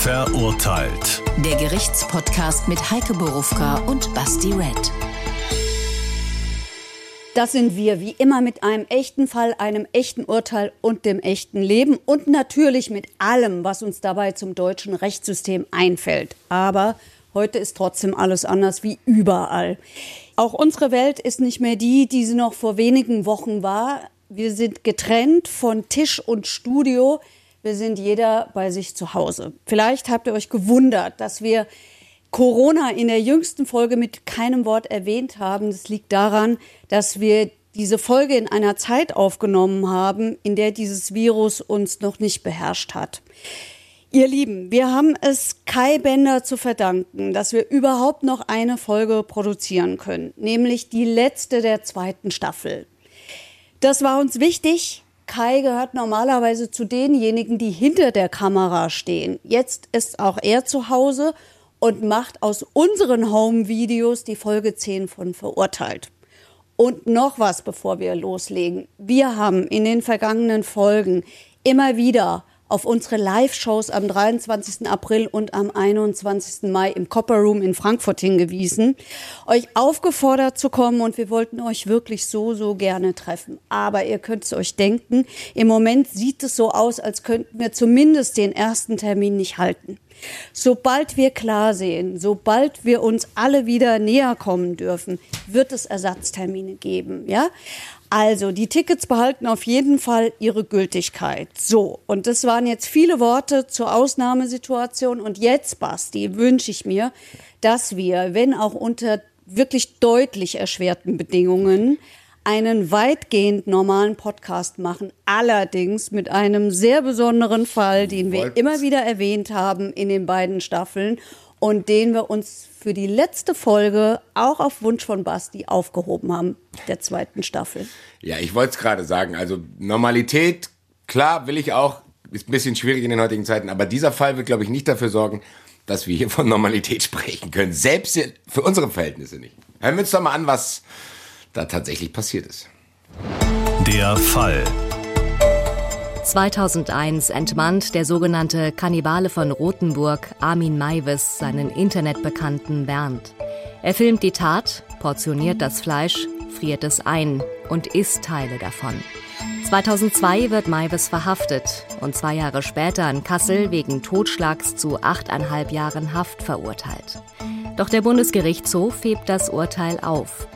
Verurteilt. Der Gerichtspodcast mit Heike Borufka und Basti Red. Das sind wir, wie immer mit einem echten Fall, einem echten Urteil und dem echten Leben und natürlich mit allem, was uns dabei zum deutschen Rechtssystem einfällt. Aber heute ist trotzdem alles anders wie überall. Auch unsere Welt ist nicht mehr die, die sie noch vor wenigen Wochen war. Wir sind getrennt von Tisch und Studio. Wir sind jeder bei sich zu Hause. Vielleicht habt ihr euch gewundert, dass wir Corona in der jüngsten Folge mit keinem Wort erwähnt haben. Das liegt daran, dass wir diese Folge in einer Zeit aufgenommen haben, in der dieses Virus uns noch nicht beherrscht hat. Ihr Lieben, wir haben es Kai Bender zu verdanken, dass wir überhaupt noch eine Folge produzieren können, nämlich die letzte der zweiten Staffel. Das war uns wichtig, Kai gehört normalerweise zu denjenigen, die hinter der Kamera stehen. Jetzt ist auch er zu Hause und macht aus unseren Home-Videos die Folge 10 von Verurteilt. Und noch was, bevor wir loslegen. Wir haben in den vergangenen Folgen immer wieder auf unsere Live-Shows am 23. April und am 21. Mai im Copper Room in Frankfurt hingewiesen, euch aufgefordert zu kommen und wir wollten euch wirklich so, so gerne treffen. Aber ihr könnt es euch denken, im Moment sieht es so aus, als könnten wir zumindest den ersten Termin nicht halten. Sobald wir klar sehen, sobald wir uns alle wieder näher kommen dürfen, wird es Ersatztermine geben, ja? Also, die Tickets behalten auf jeden Fall ihre Gültigkeit. So, und das waren jetzt viele Worte zur Ausnahmesituation. Und jetzt, Basti, wünsche ich mir, dass wir, wenn auch unter wirklich deutlich erschwerten Bedingungen, einen weitgehend normalen Podcast machen. Allerdings mit einem sehr besonderen Fall, den wir immer wieder erwähnt haben in den beiden Staffeln und den wir uns für die letzte Folge auch auf Wunsch von Basti aufgehoben haben, der zweiten Staffel. Ja, ich wollte es gerade sagen. Also Normalität, klar, will ich auch. Ist ein bisschen schwierig in den heutigen Zeiten, aber dieser Fall wird, glaube ich, nicht dafür sorgen, dass wir hier von Normalität sprechen können. Selbst für unsere Verhältnisse nicht. Hören wir uns doch mal an, was da tatsächlich passiert ist. Der Fall. 2001 entmannt der sogenannte Kannibale von Rothenburg Armin Maivis seinen Internetbekannten Bernd. Er filmt die Tat, portioniert das Fleisch, friert es ein und isst Teile davon. 2002 wird Maivis verhaftet und zwei Jahre später in Kassel wegen Totschlags zu achteinhalb Jahren Haft verurteilt. Doch der Bundesgerichtshof hebt das Urteil auf.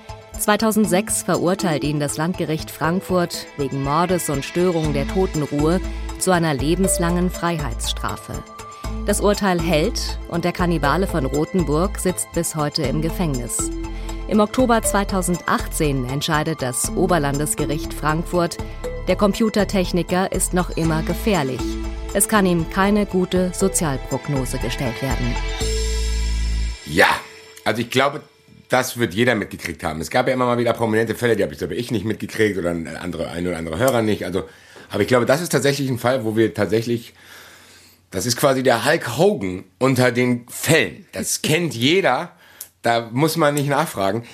2006 verurteilt ihn das Landgericht Frankfurt wegen Mordes und Störung der Totenruhe zu einer lebenslangen Freiheitsstrafe. Das Urteil hält und der Kannibale von Rothenburg sitzt bis heute im Gefängnis. Im Oktober 2018 entscheidet das Oberlandesgericht Frankfurt, der Computertechniker ist noch immer gefährlich. Es kann ihm keine gute Sozialprognose gestellt werden. Ja, also ich glaube, das wird jeder mitgekriegt haben. Es gab ja immer mal wieder prominente Fälle, die habe ich, glaube ich, nicht mitgekriegt oder andere, ein oder andere Hörer nicht. Also, aber ich glaube, das ist tatsächlich ein Fall, wo wir tatsächlich, das ist quasi der Hulk Hogan unter den Fällen. Das kennt jeder. Da muss man nicht nachfragen.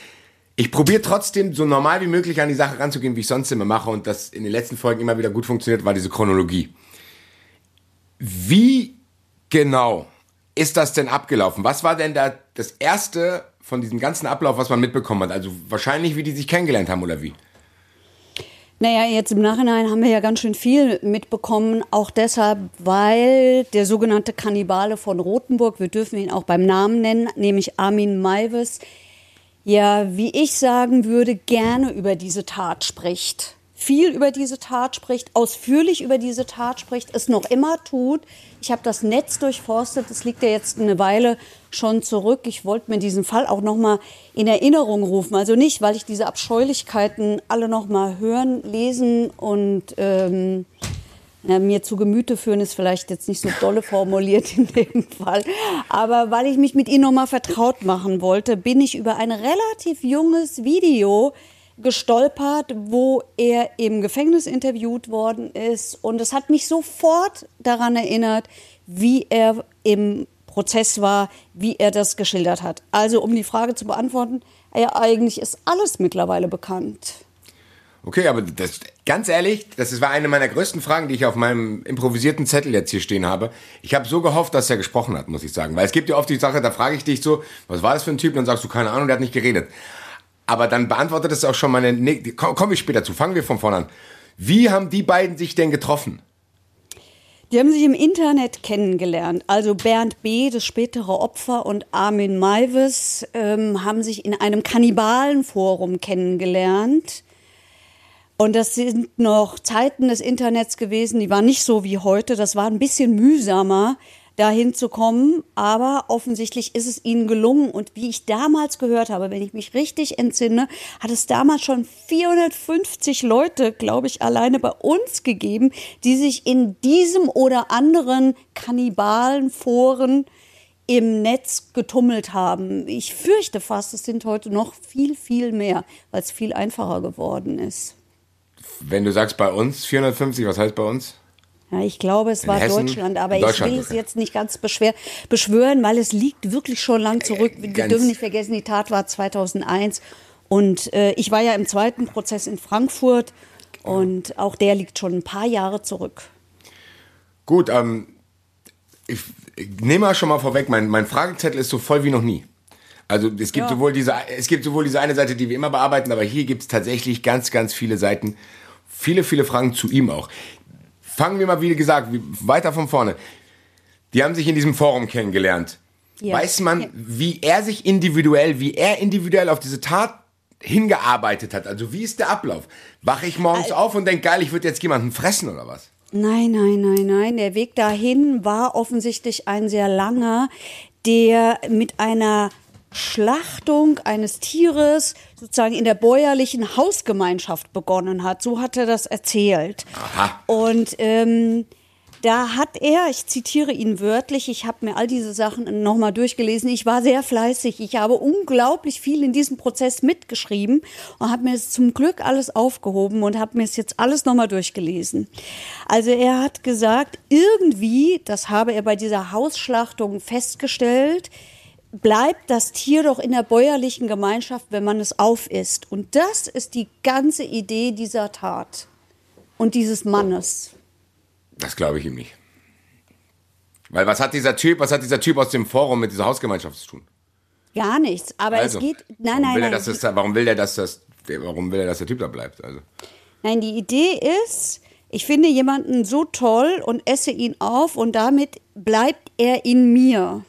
Ich probiere trotzdem so normal wie möglich an die Sache ranzugehen, wie ich sonst immer mache und das in den letzten Folgen immer wieder gut funktioniert, war diese Chronologie. Wie genau ist das denn abgelaufen? Was war denn da das erste von diesem ganzen Ablauf, was man mitbekommen hat? Also wahrscheinlich, wie die sich kennengelernt haben oder wie? Naja, jetzt im Nachhinein haben wir ja ganz schön viel mitbekommen, auch deshalb, weil der sogenannte Kannibale von Rothenburg, wir dürfen ihn auch beim Namen nennen, nämlich Armin Maivis, ja, wie ich sagen würde, gerne über diese Tat spricht. Viel über diese Tat spricht, ausführlich über diese Tat spricht, es noch immer tut. Ich habe das Netz durchforstet, das liegt ja jetzt eine Weile schon zurück. Ich wollte mir diesen Fall auch noch mal in Erinnerung rufen. Also nicht, weil ich diese Abscheulichkeiten alle noch mal hören, lesen und ähm, na, mir zu Gemüte führen, ist vielleicht jetzt nicht so dolle formuliert in dem Fall. Aber weil ich mich mit Ihnen noch mal vertraut machen wollte, bin ich über ein relativ junges Video gestolpert, wo er im Gefängnis interviewt worden ist. Und es hat mich sofort daran erinnert, wie er im Prozess war, wie er das geschildert hat. Also um die Frage zu beantworten, ja, eigentlich ist alles mittlerweile bekannt. Okay, aber das, ganz ehrlich, das war eine meiner größten Fragen, die ich auf meinem improvisierten Zettel jetzt hier stehen habe. Ich habe so gehofft, dass er gesprochen hat, muss ich sagen. Weil es gibt ja oft die Sache, da frage ich dich so, was war das für ein Typ? Dann sagst du, keine Ahnung, der hat nicht geredet. Aber dann beantwortet es auch schon meine, nee, komme ich später zu, fangen wir von vorne an. Wie haben die beiden sich denn getroffen? Die haben sich im Internet kennengelernt. Also Bernd B., das spätere Opfer, und Armin Maivis ähm, haben sich in einem Kannibalenforum kennengelernt. Und das sind noch Zeiten des Internets gewesen, die waren nicht so wie heute. Das war ein bisschen mühsamer, dahin zu kommen. Aber offensichtlich ist es ihnen gelungen. Und wie ich damals gehört habe, wenn ich mich richtig entsinne, hat es damals schon 450 Leute, glaube ich, alleine bei uns gegeben, die sich in diesem oder anderen Kannibalenforen im Netz getummelt haben. Ich fürchte fast, es sind heute noch viel, viel mehr, weil es viel einfacher geworden ist. Wenn du sagst bei uns 450, was heißt bei uns? Ja, ich glaube, es war Hessen? Deutschland, aber Deutschland, ich will es jetzt nicht ganz beschwer, beschwören, weil es liegt wirklich schon lang zurück. Wir ganz- dürfen nicht vergessen, die Tat war 2001 und äh, ich war ja im zweiten Prozess in Frankfurt und auch der liegt schon ein paar Jahre zurück. Gut, ähm, ich, ich nehme mal schon mal vorweg, mein, mein Fragezettel ist so voll wie noch nie. Also es gibt, Ja. sowohl diese, es gibt sowohl diese eine Seite, die wir immer bearbeiten, aber hier gibt es tatsächlich ganz, ganz viele Seiten. Viele, viele Fragen zu ihm auch. Fangen wir mal, wie gesagt, weiter von vorne. Die haben sich in diesem Forum kennengelernt. Ja. Weiß man, wie er sich individuell, wie er individuell auf diese Tat hingearbeitet hat? Also wie ist der Ablauf? Wache ich morgens auf und denke, geil, ich würde jetzt jemanden fressen oder was? Nein, nein, nein, nein. Der Weg dahin war offensichtlich ein sehr langer, der mit einer Schlachtung eines Tieres sozusagen in der bäuerlichen Hausgemeinschaft begonnen hat. So hat er das erzählt. Aha. Und ähm, da hat er, ich zitiere ihn wörtlich, ich habe mir all diese Sachen nochmal durchgelesen, ich war sehr fleißig, ich habe unglaublich viel in diesem Prozess mitgeschrieben und habe mir es zum Glück alles aufgehoben und habe mir es jetzt alles nochmal durchgelesen. Also er hat gesagt, irgendwie, das habe er bei dieser Hausschlachtung festgestellt, bleibt das Tier doch in der bäuerlichen Gemeinschaft, wenn man es aufisst. Und das ist die ganze Idee dieser Tat und dieses Mannes. Das glaube ich ihm nicht. Weil was hat dieser Typ, was hat dieser Typ aus dem Forum mit dieser Hausgemeinschaft zu tun? Gar nichts. Aber Also, es geht. Nein, warum nein, will er, nein. dass das, warum will er, dass das, warum will er, dass der Typ da bleibt? Also, Nein, die Idee ist, ich finde jemanden so toll und esse ihn auf und damit bleibt er in mir.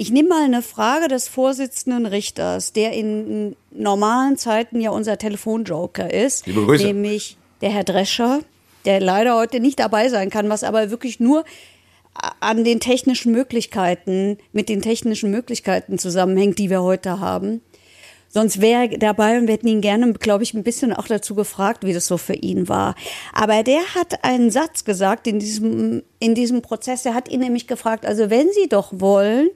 Ich nehme mal eine Frage des Vorsitzenden Richters, der in normalen Zeiten ja unser Telefonjoker ist, Liebe Grüße. nämlich der Herr Drescher, der leider heute nicht dabei sein kann, was aber wirklich nur an den technischen Möglichkeiten, mit den technischen Möglichkeiten zusammenhängt, die wir heute haben. Sonst wäre er dabei und wir hätten ihn gerne, glaube ich, ein bisschen auch dazu gefragt, wie das so für ihn war. Aber der hat einen Satz gesagt in diesem, in diesem Prozess. Er hat ihn nämlich gefragt, also wenn Sie doch wollen,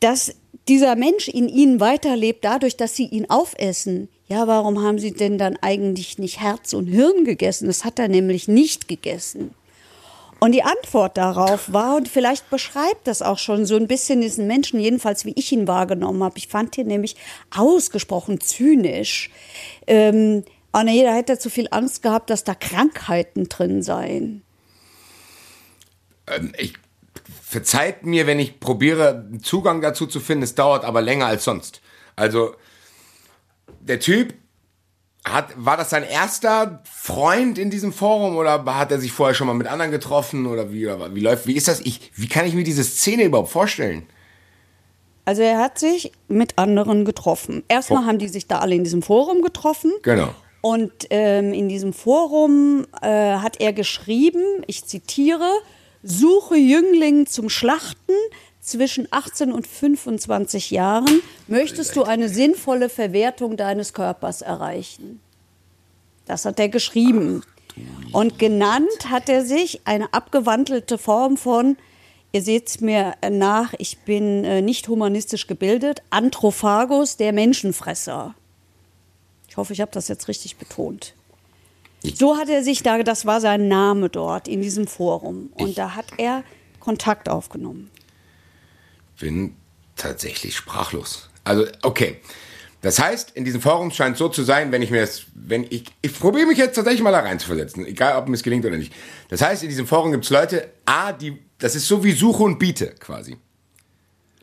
dass dieser Mensch in Ihnen weiterlebt, dadurch, dass Sie ihn aufessen, ja, warum haben Sie denn dann eigentlich nicht Herz und Hirn gegessen? Das hat er nämlich nicht gegessen. Und die Antwort darauf war, und vielleicht beschreibt das auch schon so ein bisschen diesen Menschen, jedenfalls wie ich ihn wahrgenommen habe. Ich fand ihn nämlich ausgesprochen zynisch. Ähm, nee, da hätte zu viel Angst gehabt, dass da Krankheiten drin seien. ähm, ich verzeiht mir, wenn ich probiere, einen Zugang dazu zu finden. Es dauert aber länger als sonst. Also, der Typ hat, war das sein erster Freund in diesem Forum oder hat er sich vorher schon mal mit anderen getroffen oder wie, oder wie läuft, wie ist das? Ich, wie kann ich mir diese Szene überhaupt vorstellen? Also er hat sich mit anderen getroffen. Erstmal Vor- haben die sich da alle in diesem Forum getroffen. Genau. Und ähm, in diesem Forum äh, hat er geschrieben, ich zitiere, suche Jüngling zum Schlachten zwischen 18 und 25 Jahren. Möchtest du eine sinnvolle Verwertung deines Körpers erreichen? Das hat er geschrieben. Und genannt hat er sich eine abgewandelte Form von, ihr seht es mir nach, ich bin äh, nicht humanistisch gebildet, Anthrophagus, der Menschenfresser. Ich hoffe, ich habe das jetzt richtig betont. So hat er sich da, das war sein Name dort in diesem Forum. Und da hat er Kontakt aufgenommen. bin tatsächlich sprachlos. Also, okay. Das heißt, in diesem Forum scheint es so zu sein, wenn ich mir das, wenn ich, ich probiere mich jetzt tatsächlich mal da rein zu versetzen, egal ob mir es gelingt oder nicht. Das heißt, in diesem Forum gibt es Leute, A, die, das ist so wie Suche und Biete quasi.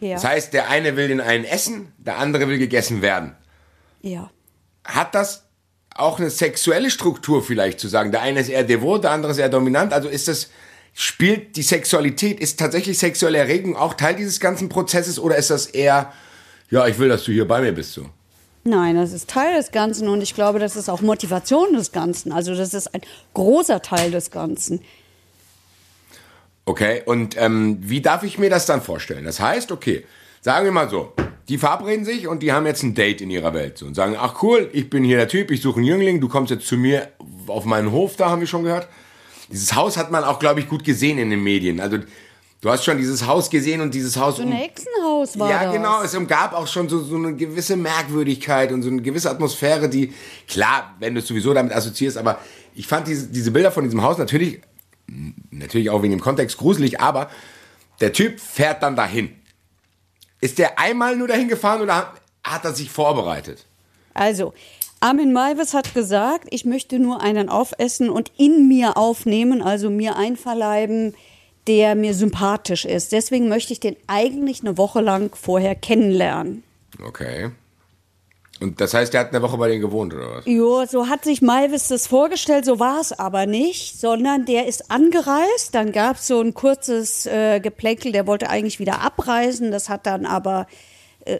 Ja. Das heißt, der eine will den einen essen, der andere will gegessen werden. ja. Hat das auch eine sexuelle Struktur vielleicht zu sagen? Der eine ist eher devot, der andere ist eher dominant. Also ist das, spielt die Sexualität, ist tatsächlich sexuelle Erregung auch Teil dieses ganzen Prozesses oder ist das eher, ja, ich will, dass du hier bei mir bist so? Nein, das ist Teil des Ganzen und ich glaube, das ist auch Motivation des Ganzen. Also das ist ein großer Teil des Ganzen. Okay, und ähm, wie darf ich mir das dann vorstellen? Das heißt, okay, sagen wir mal so, die verabreden sich und die haben jetzt ein Date in ihrer Welt so, und sagen, ach cool, ich bin hier der Typ, ich suche einen Jüngling, du kommst jetzt zu mir auf meinen Hof, da haben wir schon gehört. Dieses Haus hat man auch, glaube ich, gut gesehen in den Medien. Also du hast schon dieses Haus gesehen und dieses Haus... So ein Hexenhaus war ja, das. genau. Es umgab auch schon so, so eine gewisse Merkwürdigkeit und so eine gewisse Atmosphäre, die, klar, wenn du es sowieso damit assoziierst, aber ich fand diese, diese Bilder von diesem Haus natürlich, natürlich auch wegen dem Kontext gruselig, aber der Typ fährt dann dahin. Ist der einmal nur dahin gefahren oder hat, er sich vorbereitet? Also, Armin Maivis hat gesagt, ich möchte nur einen aufessen und in mir aufnehmen, also mir einverleiben, der mir sympathisch ist. Deswegen möchte ich den eigentlich eine Woche lang vorher kennenlernen. Okay. Und das heißt, der hat eine Woche bei denen gewohnt, oder was? Jo, so hat sich Malvis das vorgestellt, so war es aber nicht, sondern der ist angereist, dann gab es so ein kurzes äh, Geplänkel, der wollte eigentlich wieder abreisen, das hat dann aber, äh,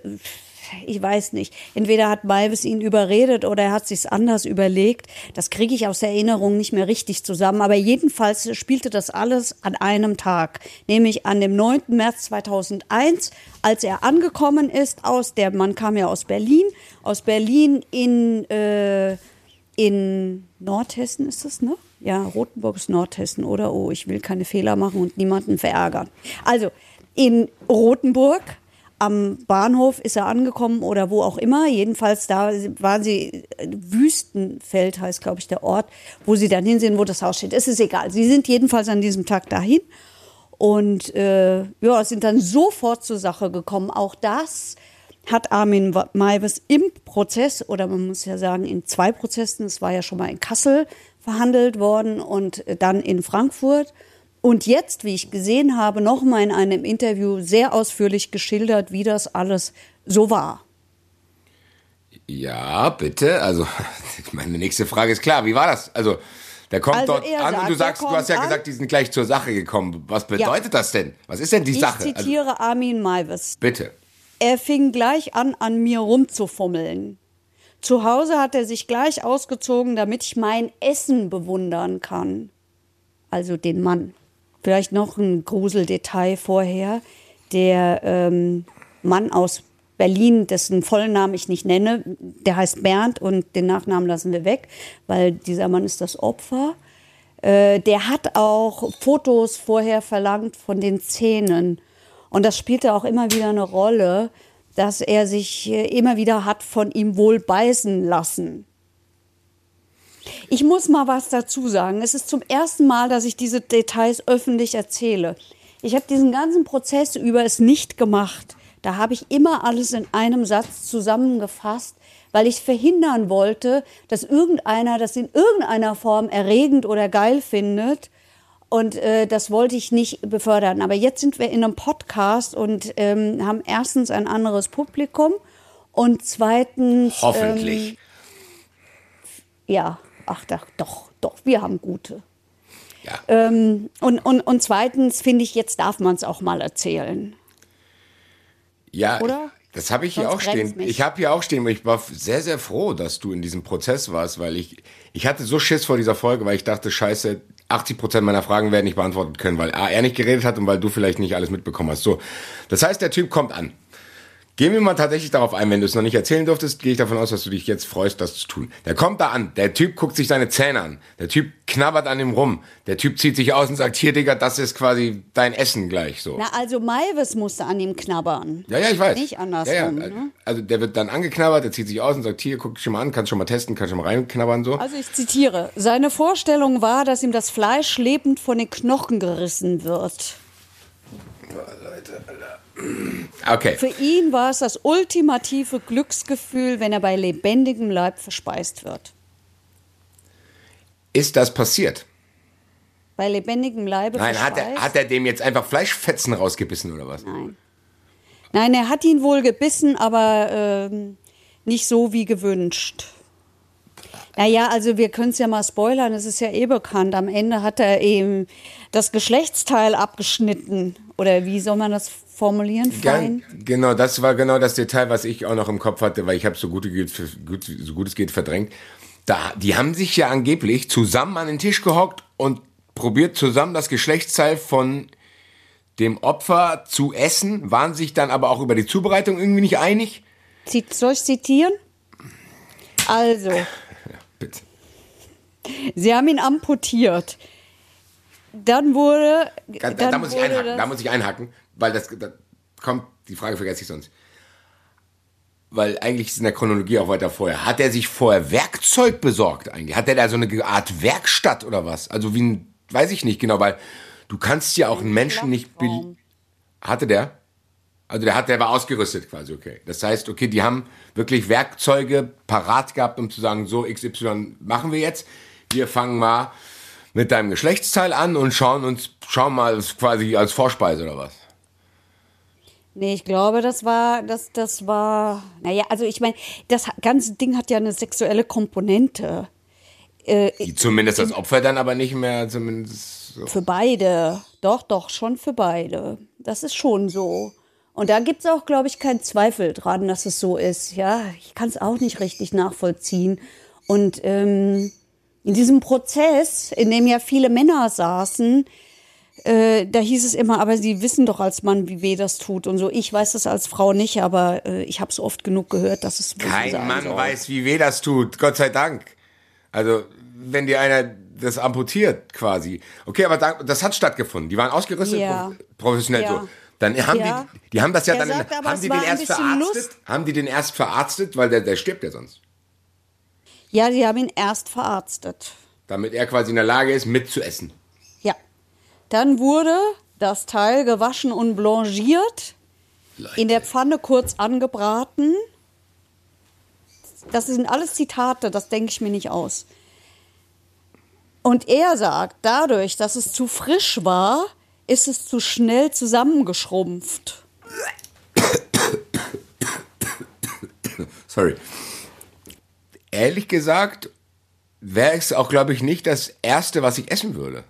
ich weiß nicht, entweder hat Malvis ihn überredet oder er hat sich's anders überlegt, das kriege ich aus Erinnerung nicht mehr richtig zusammen, aber jedenfalls spielte das alles an einem Tag, nämlich an dem 9. März 2001, als er angekommen ist aus, der Mann kam ja aus Berlin, aus Berlin in, äh, in Nordhessen ist das, ne? Ja, Rothenburg ist Nordhessen, oder? Oh, ich will keine Fehler machen und niemanden verärgern. Also, in Rothenburg am Bahnhof ist er angekommen oder wo auch immer. Jedenfalls da waren sie, Wüstenfeld heißt, glaube ich, der Ort, wo sie dann hinsehen, wo das Haus steht. Es ist egal. Sie sind jedenfalls an diesem Tag dahin und äh, ja, sind dann sofort zur Sache gekommen. Auch das hat Armin Maivis im Prozess, oder man muss ja sagen, in zwei Prozessen, es war ja schon mal in Kassel verhandelt worden und dann in Frankfurt. Und jetzt, wie ich gesehen habe, noch mal in einem Interview sehr ausführlich geschildert, wie das alles so war. Ja, bitte. Also, meine nächste Frage ist klar. Wie war das? Also, der kommt Also dort an und sagt, du er sagst, du hast ja an. gesagt, die sind gleich zur Sache gekommen. Was bedeutet das denn? Was ist denn die Ich Sache? Also, zitiere Armin Maivis. bitte. Er fing gleich an, an mir rumzufummeln. Zu Hause hat er sich gleich ausgezogen, damit ich mein Essen bewundern kann. Also den Mann. Vielleicht noch ein Gruseldetail vorher. Der ähm, Mann aus Berlin, dessen vollen Namen ich nicht nenne, der heißt Bernd und den Nachnamen lassen wir weg, weil dieser Mann ist das Opfer. Äh, der hat auch Fotos vorher verlangt von den Zähnen. Und das spielte auch immer wieder eine Rolle, dass er sich äh, immer wieder hat von ihm wohl beißen lassen. Ich muss mal was dazu sagen. Es ist zum ersten Mal, dass ich diese Details öffentlich erzähle. Ich habe diesen ganzen Prozess über es nicht gemacht. Da habe ich immer alles in einem Satz zusammengefasst, weil ich verhindern wollte, dass irgendeiner das in irgendeiner Form erregend oder geil findet. Und äh, das wollte ich nicht befördern. Aber jetzt sind wir in einem Podcast und ähm, haben erstens ein anderes Publikum und zweitens. Hoffentlich. Ähm, ja, ach doch, doch, doch, wir haben gute. ja. Ähm, und, und, und zweitens finde ich, jetzt darf man es auch mal erzählen. Ja, Oder? das habe ich hier Sonst auch stehen. mich. Ich habe hier auch stehen, ich war sehr, sehr froh, dass du in diesem Prozess warst, weil ich, ich hatte so Schiss vor dieser Folge, weil ich dachte, scheiße, 80 Prozent meiner Fragen werden nicht beantwortet können, weil A, er nicht geredet hat und weil du vielleicht nicht alles mitbekommen hast. So, das heißt, der Typ kommt an. Gehen wir mal tatsächlich darauf ein, wenn du es noch nicht erzählen durftest, gehe ich davon aus, dass du dich jetzt freust, das zu tun. Der kommt da an, der Typ guckt sich seine Zähne an, der Typ knabbert an ihm rum, der Typ zieht sich aus und sagt, hier Digga, das ist quasi dein Essen gleich so. Na, also Maivis musste an ihm knabbern. Ja, ja, ich weiß. Nicht andersrum. Ja, ja. Ne? Also der wird dann angeknabbert, der zieht sich aus und sagt, hier, guck dich schon mal an, kannst schon mal testen, kannst schon mal reinknabbern so. Also ich zitiere, seine Vorstellung war, dass ihm das Fleisch lebend von den Knochen gerissen wird. Leute, Alter. Okay. Für ihn war es das ultimative Glücksgefühl, wenn er bei lebendigem Leib verspeist wird. Ist das passiert? Bei lebendigem Leibe Nein, hat verspeist? er, hat er dem jetzt einfach Fleischfetzen rausgebissen oder was? Nein. Nein, er hat ihn wohl gebissen, aber ähm, nicht so wie gewünscht. Naja, also wir können es ja mal spoilern, es ist ja eh bekannt. Am Ende hat er eben das Geschlechtsteil abgeschnitten. Oder wie soll man das formulieren? Fein? Genau, das war genau das Detail, was ich auch noch im Kopf hatte, weil ich habe so gut, es- gut, so gut es geht verdrängt. Da, die haben sich ja angeblich zusammen an den Tisch gehockt und probiert zusammen das Geschlechtsteil von dem Opfer zu essen, waren sich dann aber auch über die Zubereitung irgendwie nicht einig. Soll ich zitieren? Also, Bitte. sie haben ihn amputiert. Dann wurde. Da, dann da, muss ich einhaken, das- da muss ich einhaken, weil das, da kommt, die Frage vergesse ich sonst. Weil eigentlich ist in der Chronologie auch weiter vorher. Hat er sich vorher Werkzeug besorgt eigentlich? Hat er da so eine Art Werkstatt oder was? Also wie ein, weiß ich nicht genau, weil du kannst ja auch einen Menschen nicht... Hatte der? Also der hat, der war ausgerüstet quasi, okay. Das heißt, okay, die haben wirklich Werkzeuge parat gehabt, um zu sagen, so XY machen wir jetzt. Wir fangen mal mit deinem Geschlechtsteil an und schauen uns, schauen mal quasi als Vorspeise oder was. Nee, ich glaube, das war, das, das war, naja, also ich meine, das ganze Ding hat ja eine sexuelle Komponente. Die zumindest das Opfer dann aber nicht mehr, zumindest so. Für beide. Doch, doch, schon für beide. Das ist schon so. Und da gibt es auch, glaube ich, keinen Zweifel dran, dass es so ist. Ja, ich kann es auch nicht richtig nachvollziehen. Und ähm, in diesem Prozess, in dem ja viele Männer saßen, äh, da hieß es immer, aber sie wissen doch als Mann, wie weh das tut und so. Ich weiß das als Frau nicht, aber äh, ich habe es oft genug gehört, dass es Kein Mann soll. weiß, wie weh das tut, Gott sei Dank. Also, wenn dir einer das amputiert quasi. Okay, aber da, das hat stattgefunden. Die waren ausgerüstet, Ja. prof- professionell Ja. so. Dann haben Ja. die, die haben das ja Er dann, sagt haben die den erst verarztet? Lust. Haben die den erst verarztet, weil der, der stirbt ja sonst. Ja, sie haben ihn erst verarztet. Damit er quasi in der Lage ist, mitzuessen. Ja. Dann wurde das Teil gewaschen und blanchiert, in der Pfanne kurz angebraten. Das sind alles Zitate, das denke ich mir nicht aus. Und er sagt, dadurch, dass es zu frisch war, ist es zu schnell zusammengeschrumpft. Sorry. Ehrlich gesagt, wäre es auch, glaube ich, nicht das Erste, was ich essen würde.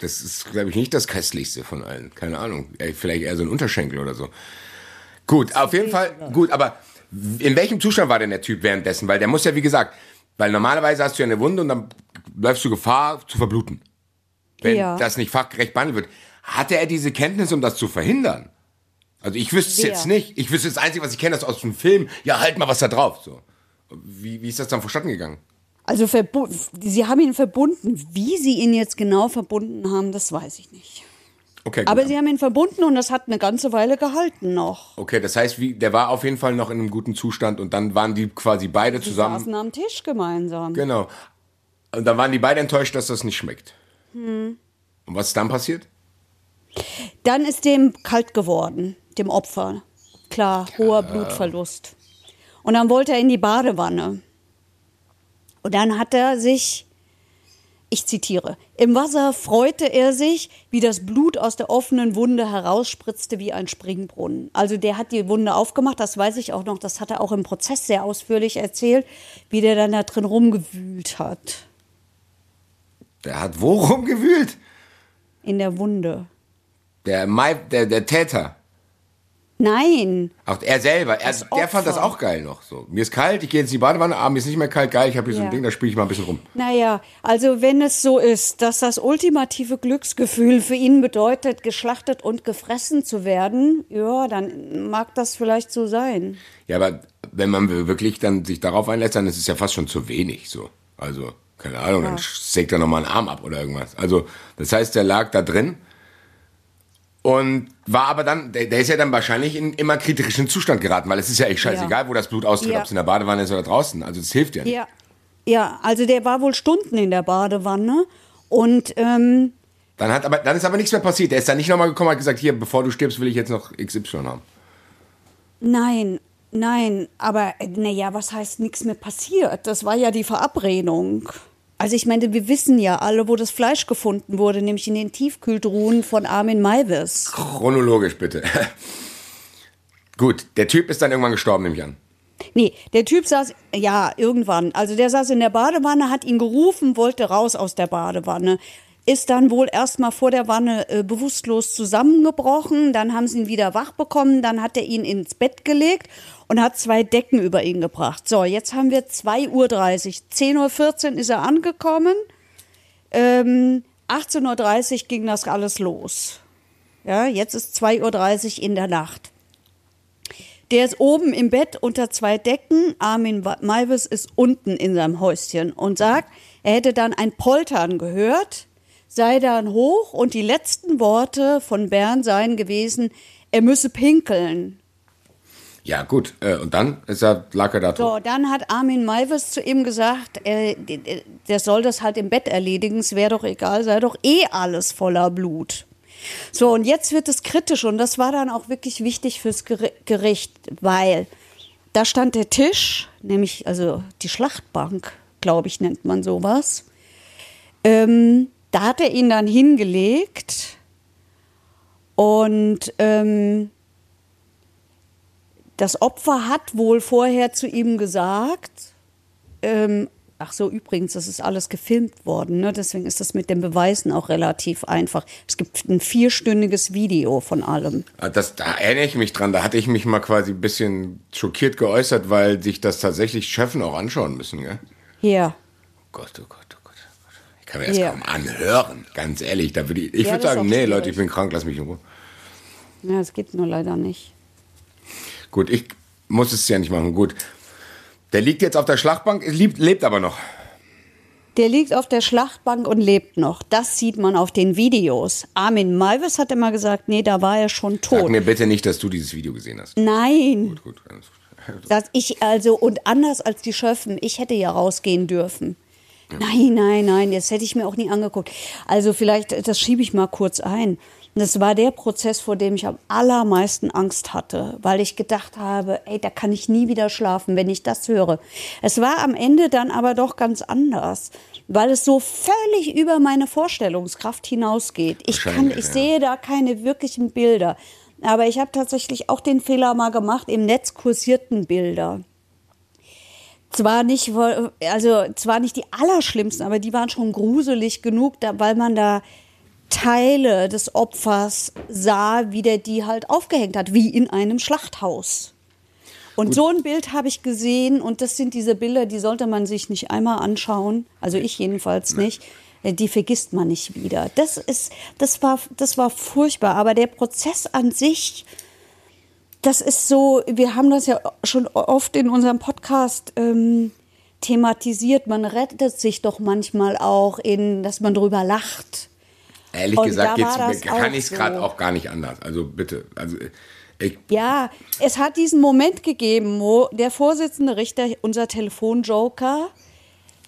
Das ist, glaube ich, nicht das Köstlichste von allen. Keine Ahnung. Vielleicht eher so ein Unterschenkel oder so. Gut, auf jeden Fall, gut, aber in welchem Zustand war denn der Typ währenddessen? Weil der muss ja, wie gesagt, weil normalerweise hast du ja eine Wunde und dann läufst du Gefahr zu verbluten. Wenn Ja. das nicht fachgerecht behandelt wird. Hatte er diese Kenntnis, um das zu verhindern? Also ich wüsste es jetzt nicht. Ich wüsste das Einzige, was ich kenne, das aus dem Film. Ja, halt mal was da drauf. So. Wie, wie ist das dann vonstatten gegangen? Also sie haben ihn verbunden. Wie sie ihn jetzt genau verbunden haben, das weiß ich nicht. Okay, gut. Aber sie haben ihn verbunden und das hat eine ganze Weile gehalten noch. okay, das heißt, wie, der war auf jeden Fall noch in einem guten Zustand und dann waren die quasi beide Sie zusammen. saßen am Tisch gemeinsam. Genau. Und dann waren die beide enttäuscht, dass das nicht schmeckt. Hm. Und was ist dann passiert? Dann ist dem kalt geworden, dem Opfer. Klar, hoher Blutverlust. Und dann wollte er in die Badewanne. Und dann hat er sich, ich zitiere, im Wasser freute er sich, wie das Blut aus der offenen Wunde herausspritzte wie ein Springbrunnen. Also der hat die Wunde aufgemacht, das weiß ich auch noch, das hat er auch im Prozess sehr ausführlich erzählt, wie der dann da drin rumgewühlt hat. Der hat wo rumgewühlt? In der Wunde. Der, der, der Täter. Nein, Auch er selber. Er, der fand das auch geil noch. So. Mir ist kalt, ich gehe jetzt in die Badewanne, ah, mir ist nicht mehr kalt, geil, ich habe hier so ein Ja. Ding, da spiele ich mal ein bisschen rum. Naja, also wenn es so ist, dass das ultimative Glücksgefühl für ihn bedeutet, geschlachtet und gefressen zu werden, ja, dann mag das vielleicht so sein. Ja, aber wenn man wirklich dann sich darauf einlässt, dann ist es ja fast schon zu wenig. So. Also, keine Ahnung, dann sägt er nochmal einen Arm ab oder irgendwas. Also, das heißt, der lag da drin und war aber dann, der, der ist ja dann wahrscheinlich in immer kritischen Zustand geraten, weil es ist ja echt scheißegal, wo das Blut austritt, Ja. ob es in der Badewanne ist oder draußen. Also, es hilft ja nicht. Ja, ja, also der war wohl Stunden in der Badewanne und ähm, Dann, hat aber, dann ist aber nichts mehr passiert. Der ist dann nicht nochmal gekommen und hat gesagt, hier, bevor du stirbst, will ich jetzt noch XY haben. Nein, nein, aber naja, was heißt nichts mehr passiert? Das war ja die Verabredung. Also ich meine, wir wissen ja alle, wo das Fleisch gefunden wurde, nämlich in den Tiefkühltruhen von Armin Maivis. Chronologisch bitte. Gut, der Typ ist dann irgendwann gestorben, nehme ich an. Nee, der Typ saß, ja, irgendwann. Also der saß in der Badewanne, hat ihn gerufen, wollte raus aus der Badewanne. Ist dann wohl erstmal vor der Wanne äh, bewusstlos zusammengebrochen. Dann haben sie ihn wieder wach bekommen. Dann hat er ihn ins Bett gelegt und hat zwei Decken über ihn gebracht. So, jetzt haben wir 2.30 Uhr. 10.14 Uhr ist er angekommen. Ähm, 18.30 Uhr ging das alles los. Ja, jetzt ist 2.30 Uhr in der Nacht. Der ist oben im Bett unter zwei Decken. Armin Maivis ist unten in seinem Häuschen und sagt, er hätte dann ein Poltern gehört, sei dann hoch und die letzten Worte von Bern seien gewesen, er müsse pinkeln. Ja, gut. Äh, und dann ist er, lag er da tot. So, dann hat Armin Maivis zu ihm gesagt, äh, der soll das halt im Bett erledigen, es wäre doch egal, sei doch eh alles voller Blut. So, und jetzt wird es kritisch und das war dann auch wirklich wichtig fürs Gericht, weil da stand der Tisch, nämlich also die Schlachtbank, glaube ich, nennt man sowas. Ähm, da hat er ihn dann hingelegt und ähm, das Opfer hat wohl vorher zu ihm gesagt, ähm, Ach so, übrigens, das ist alles gefilmt worden, ne? deswegen ist das mit den Beweisen auch relativ einfach. Es gibt ein vierstündiges Video von allem. Ah, das, da erinnere ich mich dran, da hatte ich mich mal quasi ein bisschen schockiert geäußert, weil sich das tatsächlich Chefen auch anschauen müssen, gell? Ja. Oh Gott, oh Gott, oh kann mir das ja. kaum anhören, ganz ehrlich. Da würde ich ich Ja, würde sagen, nee, schwierig. Leute, ich bin krank, lass mich in Ruhe. Ja, es geht nur leider nicht. Gut, ich muss es ja nicht machen. Gut. Der liegt jetzt auf der Schlachtbank, lebt, lebt aber noch. Der liegt auf der Schlachtbank und lebt noch. Das sieht man auf den Videos. Armin Maivis hat immer gesagt, nee, da war er schon Sag tot. mir bitte nicht, dass du dieses Video gesehen hast. Nein, Gut, gut. alles gut. dass ich also und anders als die Schöffen, ich hätte ja rausgehen dürfen. Nein, nein, nein, das hätte ich mir auch nie angeguckt. Also vielleicht, das schiebe ich mal kurz ein. Das war der Prozess, vor dem ich am allermeisten Angst hatte, weil ich gedacht habe, ey, da kann ich nie wieder schlafen, wenn ich das höre. Es war am Ende dann aber doch ganz anders, weil es so völlig über meine Vorstellungskraft hinausgeht. Ich kann, ich sehe da keine wirklichen Bilder. Aber ich habe tatsächlich auch den Fehler mal gemacht, im Netz kursierten Bilder zwar nicht, also zwar nicht die allerschlimmsten, aber die waren schon gruselig genug, weil man da Teile des Opfers sah, wie der die halt aufgehängt hat, wie in einem Schlachthaus. Und so ein Bild habe ich gesehen und das sind diese Bilder, die sollte man sich nicht einmal anschauen, also ich jedenfalls nicht. Die vergisst man nicht wieder. Das ist, das war, das war furchtbar. Aber der Prozess an sich, das ist so, wir haben das ja schon oft in unserem Podcast ähm, thematisiert. Man rettet sich doch manchmal auch in, dass man drüber lacht. Ehrlich Und gesagt das kann ich es gerade so. auch gar nicht anders. Also bitte. Also ich, Ja, es hat diesen Moment gegeben, wo der Vorsitzende Richter, unser Telefonjoker,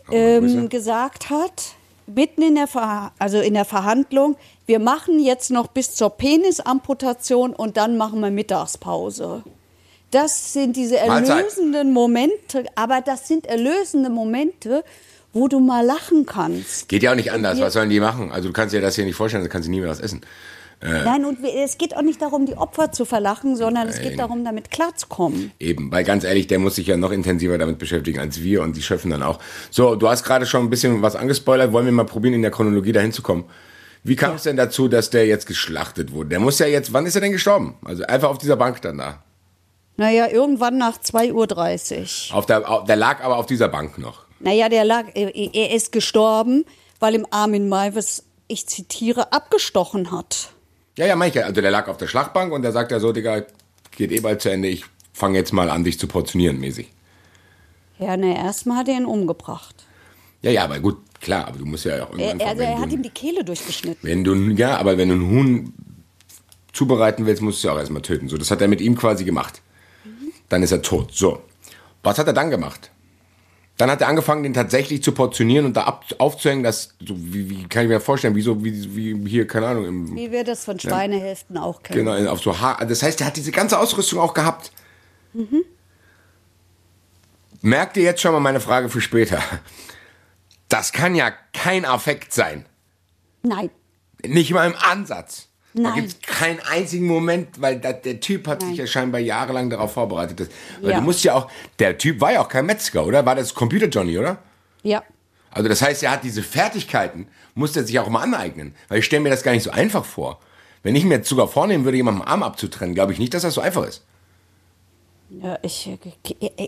Grüße. ähm, gesagt hat, mitten in der, Ver also in der Verhandlung, wir machen jetzt noch bis zur Penisamputation und dann machen wir Mittagspause. Das sind diese erlösenden Momente, aber das sind erlösende Momente, wo du mal lachen kannst. geht ja auch nicht anders. Was sollen die machen? Also du kannst dir das hier nicht vorstellen, dann kannst du nie mehr was essen. Nein, und es geht auch nicht darum, die Opfer zu verlachen, sondern es geht darum, damit klarzukommen. Eben, weil ganz ehrlich, der muss sich ja noch intensiver damit beschäftigen als wir und die Schöffen dann auch. So, du hast gerade schon ein bisschen was angespoilert. Wollen wir mal probieren, in der Chronologie dahin zu kommen? Wie kam es denn dazu, dass der jetzt geschlachtet wurde? Der muss ja jetzt, wann ist er denn gestorben? Also einfach auf dieser Bank dann da. Naja, irgendwann nach 2.30 Uhr. Auf der, auf, der lag aber auf dieser Bank noch. Naja, der lag, er, er ist gestorben, weil ihm Armin Maivis, ich zitiere, abgestochen hat. Ja, ja, Michael, also der lag auf der Schlachtbank und der sagt ja so, Digga, geht eh bald zu Ende, ich fange jetzt mal an, dich zu portionieren, mäßig. Ja, na, erstmal hat er ihn umgebracht. Ja, ja, aber gut, klar, aber du musst ja auch Er, irgendwann... also wenn er du- hat ihm die Kehle durchgeschnitten. Wenn du, ja, aber wenn du einen Huhn zubereiten willst, musst du ja auch erstmal töten. So, das hat er mit ihm quasi gemacht. Dann ist er tot. So. Was hat er dann gemacht? Dann hat er angefangen, den tatsächlich zu portionieren und da ab, aufzuhängen, dass, so, wie, wie kann ich mir vorstellen, wie so, wie, wie hier, keine Ahnung, im, Wie wir das von Schweinehälften auch kennen. Genau, auf so Haar. Das heißt, er hat diese ganze Ausrüstung auch gehabt. Merkt ihr jetzt schon mal meine Frage für später? Das kann ja kein Affekt sein. Nein. Nicht mal im Ansatz. Da Nein. gibt es keinen einzigen Moment, weil da, der Typ hat sich ja scheinbar jahrelang darauf vorbereitet. Weil Ja. du musst ja auch, der Typ war ja auch kein Metzger, oder? War das Computer Johnny, oder? Ja. Also das heißt, er hat diese Fertigkeiten, musste er sich auch mal aneignen. Weil ich stelle mir das gar nicht so einfach vor. Wenn ich mir jetzt sogar vornehmen würde, jemanden Arm abzutrennen, glaube ich nicht, dass das so einfach ist. Ja, ich,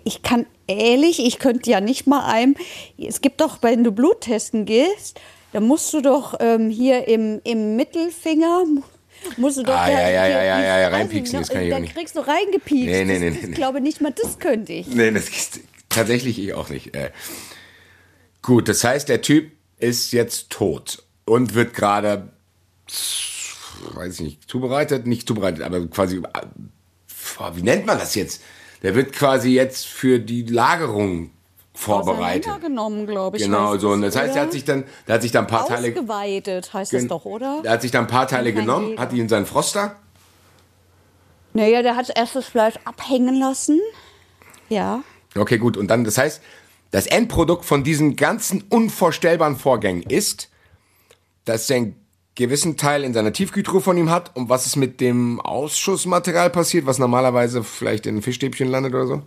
ich kann ehrlich, ich könnte ja nicht mal einem. Es gibt doch, wenn du Blut testen gehst, da musst du doch ähm, hier im, im Mittelfinger. Musst du doch Ah, da, ja, ja, ja, ja, ja, ja, reinpieksen, das kann ich da auch nicht. kriegst du reingepiekst. Nee, nee, nee, nee. Ich glaube nicht mal, das könnte ich. Nee, das ist tatsächlich ich auch nicht. Äh, gut, das heißt, der Typ ist jetzt tot und wird gerade, weiß ich nicht, zubereitet, nicht zubereitet, aber quasi, äh, wie nennt man das jetzt? Der wird quasi jetzt für die Lagerung vorbereitet. Auseinandergenommen, glaube ich. Genau so. Und das heißt, er hat sich dann, der hat sich dann ein paar Teile, Ausgeweitet heißt das doch, oder? er hat sich dann ein paar Teile genommen, Jäger. hat die in seinen Froster. Naja, der hat erst das Fleisch abhängen lassen. Ja. Okay, gut. Und dann, das heißt, das Endprodukt von diesen ganzen unvorstellbaren Vorgängen ist, dass er einen gewissen Teil in seiner Tiefkühltruhe von ihm hat. Und was ist mit dem Ausschussmaterial passiert, was normalerweise vielleicht in Fischstäbchen landet oder so?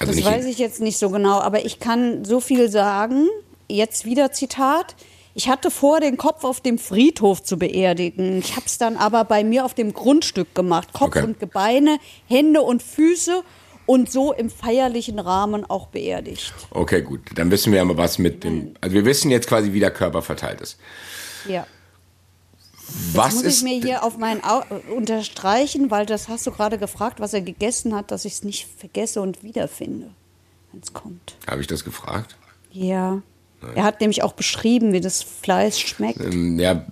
Also Das weiß ich jetzt nicht so genau, aber ich kann so viel sagen. Jetzt wieder Zitat. Ich hatte vor, den Kopf auf dem Friedhof zu beerdigen. Ich habe es dann aber bei mir auf dem Grundstück gemacht. Kopf Okay. und Gebeine, Hände und Füße und so im feierlichen Rahmen auch beerdigt. Okay, gut. Dann wissen wir aber, was mit dem. Also wir wissen jetzt quasi, wie der Körper verteilt ist. Ja. Was muss ist. ich mir hier auf mein Au unterstreichen, weil das hast du gerade gefragt, was er gegessen hat, dass ich es nicht vergesse und wiederfinde, wenn es kommt. Habe ich das gefragt? Ja. Er hat nämlich auch beschrieben, wie das Fleisch schmeckt. Ähm, ja.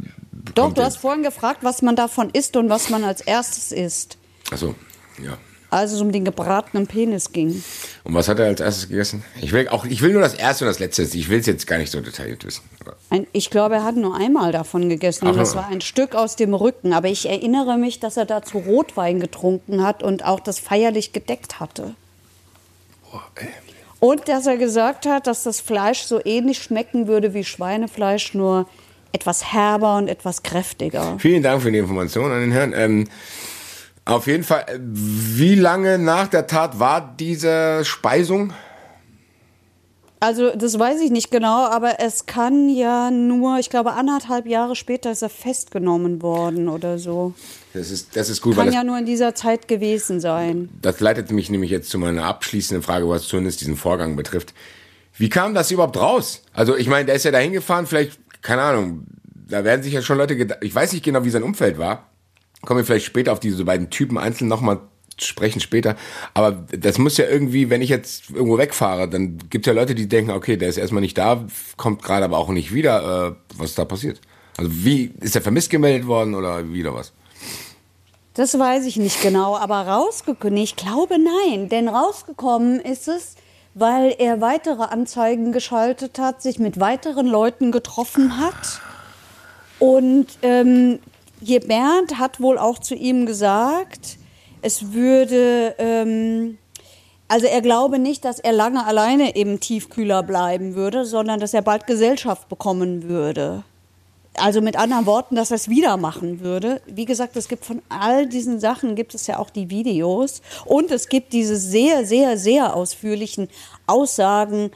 Doch, du hast vorhin gefragt, was man davon isst und was man als erstes isst. Achso, ja. Als es um den gebratenen Penis ging. Und was hat er als erstes gegessen? Ich will auch, ich will nur das erste und das letzte. Ich will es jetzt gar nicht so detailliert wissen. Ein, ich glaube, er hat nur einmal davon gegessen und das war ein Stück aus dem Rücken. Aber ich erinnere mich, dass er dazu Rotwein getrunken hat und auch das feierlich gedeckt hatte. boah, ey. Und dass er gesagt hat, dass das Fleisch so ähnlich schmecken würde wie Schweinefleisch, nur etwas herber und etwas kräftiger. Vielen Dank für die Information an den Herrn. Ähm, auf jeden Fall, äh, wie lange nach der Tat war diese Speisung? Also das weiß ich nicht genau, aber es kann ja nur, ich glaube, anderthalb Jahre später ist er festgenommen worden oder so. Das ist, das ist gut, Kann das, ja nur in dieser Zeit gewesen sein. das leitet mich nämlich jetzt zu meiner abschließenden Frage, was zumindest diesen Vorgang betrifft. Wie kam das überhaupt raus? Also ich meine, der ist ja da hingefahren, vielleicht, keine Ahnung, da werden sich ja schon Leute, ich weiß nicht genau, wie sein Umfeld war. Kommen wir vielleicht später auf diese beiden Typen einzeln nochmal sprechen später. Aber das muss ja irgendwie, wenn ich jetzt irgendwo wegfahre, dann gibt es ja Leute, die denken, okay, der ist erstmal nicht da, kommt gerade aber auch nicht wieder, äh, was ist da passiert? Also wie, ist er vermisst gemeldet worden oder wieder was? Das weiß ich nicht genau, aber rausgekommen, ich glaube nein, denn rausgekommen ist es, weil er weitere Anzeigen geschaltet hat, sich mit weiteren Leuten getroffen hat. Und ähm, Bernd hat wohl auch zu ihm gesagt, es würde, ähm, also er glaube nicht, dass er lange alleine im Tiefkühler bleiben würde, sondern dass er bald Gesellschaft bekommen würde. Also mit anderen Worten, dass er es wieder machen würde. Wie gesagt, es gibt von all diesen Sachen gibt es ja auch die Videos und es gibt diese sehr, sehr, sehr ausführlichen Aussagen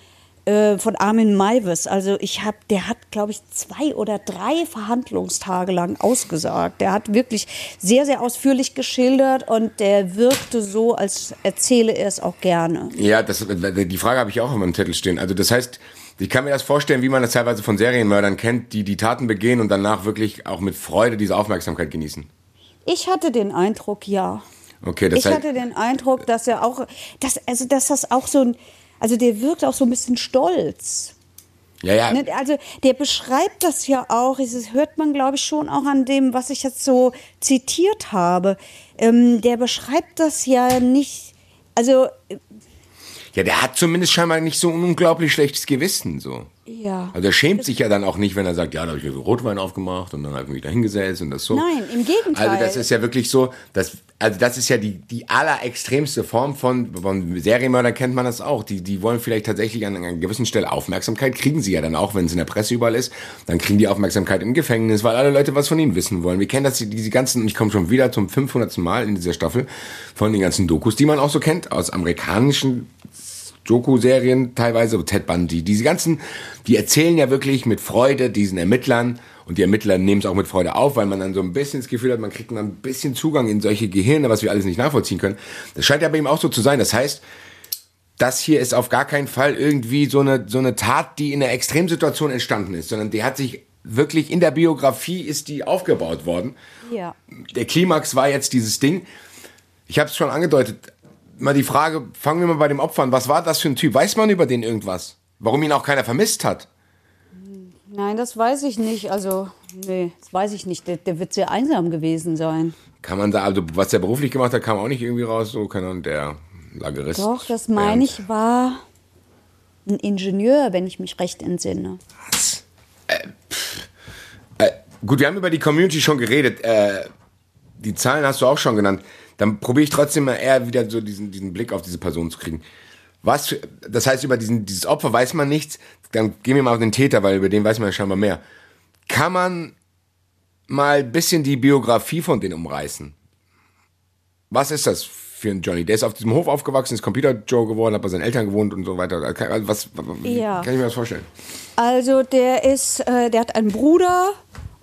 äh, von Armin Maivis. Also ich habe, der hat, glaube ich, zwei oder drei Verhandlungstage lang ausgesagt. Der hat wirklich sehr, sehr ausführlich geschildert und der wirkte so, als erzähle er es auch gerne. Ja, das, die Frage habe ich auch auf meinem Zettel stehen. Also das heißt, ich kann mir das vorstellen, wie man das teilweise von Serienmördern kennt, die die Taten begehen und danach wirklich auch mit Freude diese Aufmerksamkeit genießen. Ich hatte den Eindruck, ja. Okay, das ich heißt, hatte den Eindruck, dass er auch, dass, also dass das auch so ein, also der wirkt auch so ein bisschen stolz. ja, ja, Ne, Also der beschreibt das ja auch, das hört man glaube ich schon auch an dem, was ich jetzt so zitiert habe. Ähm, der beschreibt das ja nicht, also Ja, der hat zumindest scheinbar nicht so ein unglaublich schlechtes Gewissen, so. Ja. Also er schämt sich ja dann auch nicht, wenn er sagt, ja, da habe ich so Rotwein aufgemacht und dann habe ich mich da hingesetzt und das so. Nein, im Gegenteil. Also das ist ja wirklich so, dass, also das ist ja die, die allerextremste Form von, von Serienmördern kennt man das auch. Die, die wollen vielleicht tatsächlich an einer gewissen Stelle Aufmerksamkeit, kriegen sie ja dann auch, wenn es in der Presse überall ist. Dann kriegen die Aufmerksamkeit im Gefängnis, weil alle Leute was von ihnen wissen wollen. Wir kennen das, diese ganzen, ich komme schon wieder zum 500. Mal in dieser Staffel von den ganzen Dokus, die man auch so kennt, aus amerikanischen Doku-Serien teilweise, Ted Bundy, diese ganzen, die erzählen ja wirklich mit Freude diesen Ermittlern und die Ermittler nehmen es auch mit Freude auf, weil man dann so ein bisschen das Gefühl hat, man kriegt dann ein bisschen Zugang in solche Gehirne, was wir alles nicht nachvollziehen können. Das scheint ja bei ihm auch so zu sein. Das heißt, das hier ist auf gar keinen Fall irgendwie so eine, so eine Tat, die in einer Extremsituation entstanden ist, sondern die hat sich wirklich in der Biografie ist die aufgebaut worden. Ja. Der Klimax war jetzt dieses Ding. Ich habe es schon angedeutet, mal die Frage, fangen wir mal bei dem Opfer an. Was war das für ein Typ? Weiß man über den irgendwas? Warum ihn auch keiner vermisst hat? Nein, das weiß ich nicht. Also, nee, das weiß ich nicht. Der, der wird sehr einsam gewesen sein. Kann man da, also was der beruflich gemacht hat, kam auch nicht irgendwie raus, so keine Ahnung, der Lagerist. Doch, das meine ich war ein Ingenieur, wenn ich mich recht entsinne. Was? Äh, äh, gut, wir haben über die Community schon geredet. Äh, die Zahlen hast du auch schon genannt. Dann probiere ich trotzdem mal eher wieder so diesen, diesen Blick auf diese Person zu kriegen. Was, für, das heißt, über diesen, dieses Opfer weiß man nichts. Dann gehen wir mal auf den Täter, weil über den weiß man ja scheinbar mehr. Kann man mal ein bisschen die Biografie von denen umreißen? Was ist das für ein Johnny? Der ist auf diesem Hof aufgewachsen, ist Computer-Joe geworden, hat bei seinen Eltern gewohnt und so weiter. Also was, Ja. kann ich mir das vorstellen? Also der ist, äh, der hat einen Bruder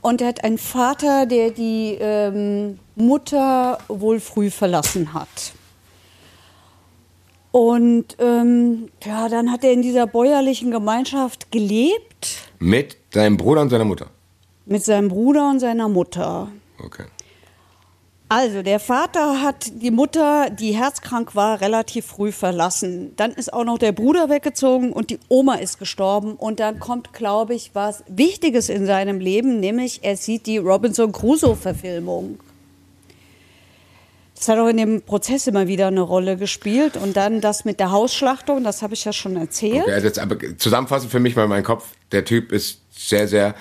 und der hat einen Vater, der die ähm, Mutter wohl früh verlassen hat. Und ähm, ja, dann hat er in dieser bäuerlichen Gemeinschaft gelebt Mit seinem Bruder und seiner Mutter. mit seinem Bruder und seiner Mutter. Okay. Also, der Vater hat die Mutter, die herzkrank war, relativ früh verlassen. Dann ist auch noch der Bruder weggezogen und die Oma ist gestorben. Und dann kommt, glaube ich, was Wichtiges in seinem Leben, nämlich er sieht die Robinson Crusoe-Verfilmung. Das hat auch in dem Prozess immer wieder eine Rolle gespielt. Und dann das mit der Hausschlachtung, das habe ich ja schon erzählt. Okay, also jetzt aber zusammenfassend für mich mal mein Kopf, der Typ ist sehr, sehr.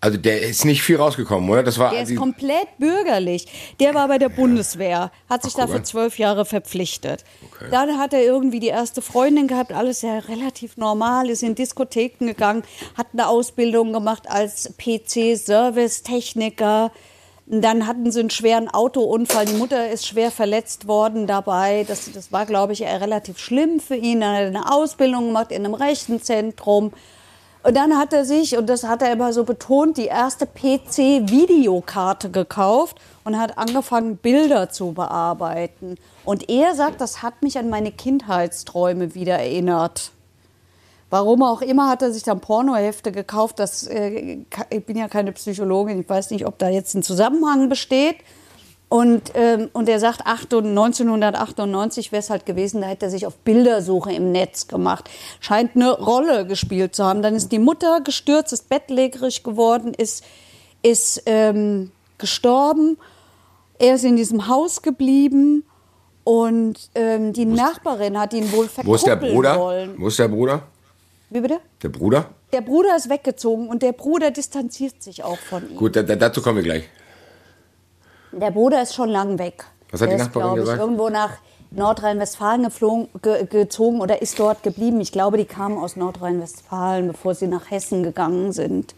Also der ist nicht viel rausgekommen, oder? Das war Der ist komplett bürgerlich. Der war bei der Bundeswehr, hat sich Ach, dafür zwölf Jahre verpflichtet. Okay. Dann hat er irgendwie die erste Freundin gehabt, alles ja relativ normal, ist in Diskotheken gegangen, hat eine Ausbildung gemacht als PC-Service-Techniker. Dann hatten sie einen schweren Autounfall. Die Mutter ist schwer verletzt worden dabei. Das, das war, glaube ich, relativ schlimm für ihn. Dann hat er eine Ausbildung gemacht in einem Rechenzentrum. Und dann hat er sich, und das hat er immer so betont, die erste PC-Videokarte gekauft und hat angefangen, Bilder zu bearbeiten. Und er sagt, das hat mich an meine Kindheitsträume wieder erinnert. Warum auch immer hat er sich dann Pornohefte gekauft. Das, äh, ich bin ja keine Psychologin, ich weiß nicht, ob da jetzt ein Zusammenhang besteht. Und, ähm, und er sagt, 98 1998 wäre es halt gewesen, da hätte er sich auf Bildersuche im Netz gemacht. Scheint eine Rolle gespielt zu haben. Dann ist die Mutter gestürzt, ist bettlägerig geworden, ist, ist ähm, gestorben. Er ist in diesem Haus geblieben und ähm, die Nachbarin hat ihn wohl verkuppeln Wo ist der Bruder? wollen. Wo ist der Bruder? Wie bitte? Der Bruder? Der Bruder ist weggezogen und der Bruder distanziert sich auch von ihm. Gut, da, dazu kommen wir gleich. Der Bruder ist schon lang weg. Was hat der die ist, Nachbarin glaub ich, gesagt? irgendwo nach Nordrhein-Westfalen geflogen, ge, gezogen oder ist dort geblieben. Ich glaube, die kamen aus Nordrhein-Westfalen, bevor sie nach Hessen gegangen sind.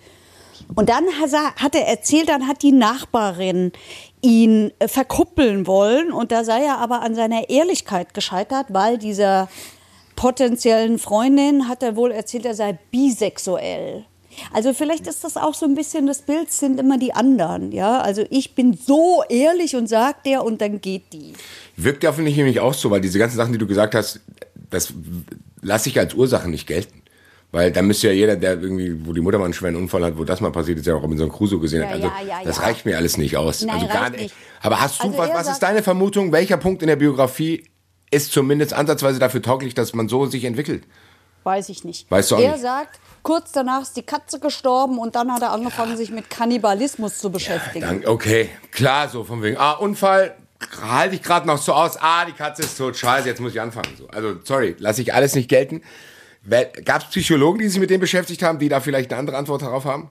Und dann hat er- hat er erzählt, dann hat die Nachbarin ihn äh, verkuppeln wollen. Und da sei er aber an seiner Ehrlichkeit gescheitert, weil dieser potenziellen Freundin hat er wohl erzählt, er sei bisexuell. Also vielleicht ist das auch so ein bisschen das Bild, sind immer die anderen, ja. Also ich bin so ehrlich und sag der und dann geht die. Wirkt ja, finde ich, nämlich auch so, weil diese ganzen Sachen, die du gesagt hast, das lasse ich als Ursache nicht gelten. Weil da müsste ja jeder, der irgendwie, wo die Mutter mal einen schweren Unfall hat, wo das mal passiert ist, ja auch Robinson Crusoe gesehen Ja, hat. Also ja, ja, das reicht mir alles nicht aus. Nein, also gar nicht. nicht. Aber hast du, Also was, was ist deine Vermutung? Welcher Punkt in der Biografie ist zumindest ansatzweise dafür tauglich, dass man so sich entwickelt? Weiß ich nicht. Weißt du auch er nicht? sagt, kurz danach ist die Katze gestorben und dann hat er angefangen, sich mit Kannibalismus zu beschäftigen. Dann, okay, klar, so von wegen, ah, Unfall, halte ich gerade noch so aus, ah, die Katze ist tot, scheiße, jetzt muss ich anfangen. So. Also, sorry, lasse ich alles nicht gelten. Gab es Psychologen, die sich mit dem beschäftigt haben, die da vielleicht eine andere Antwort darauf haben?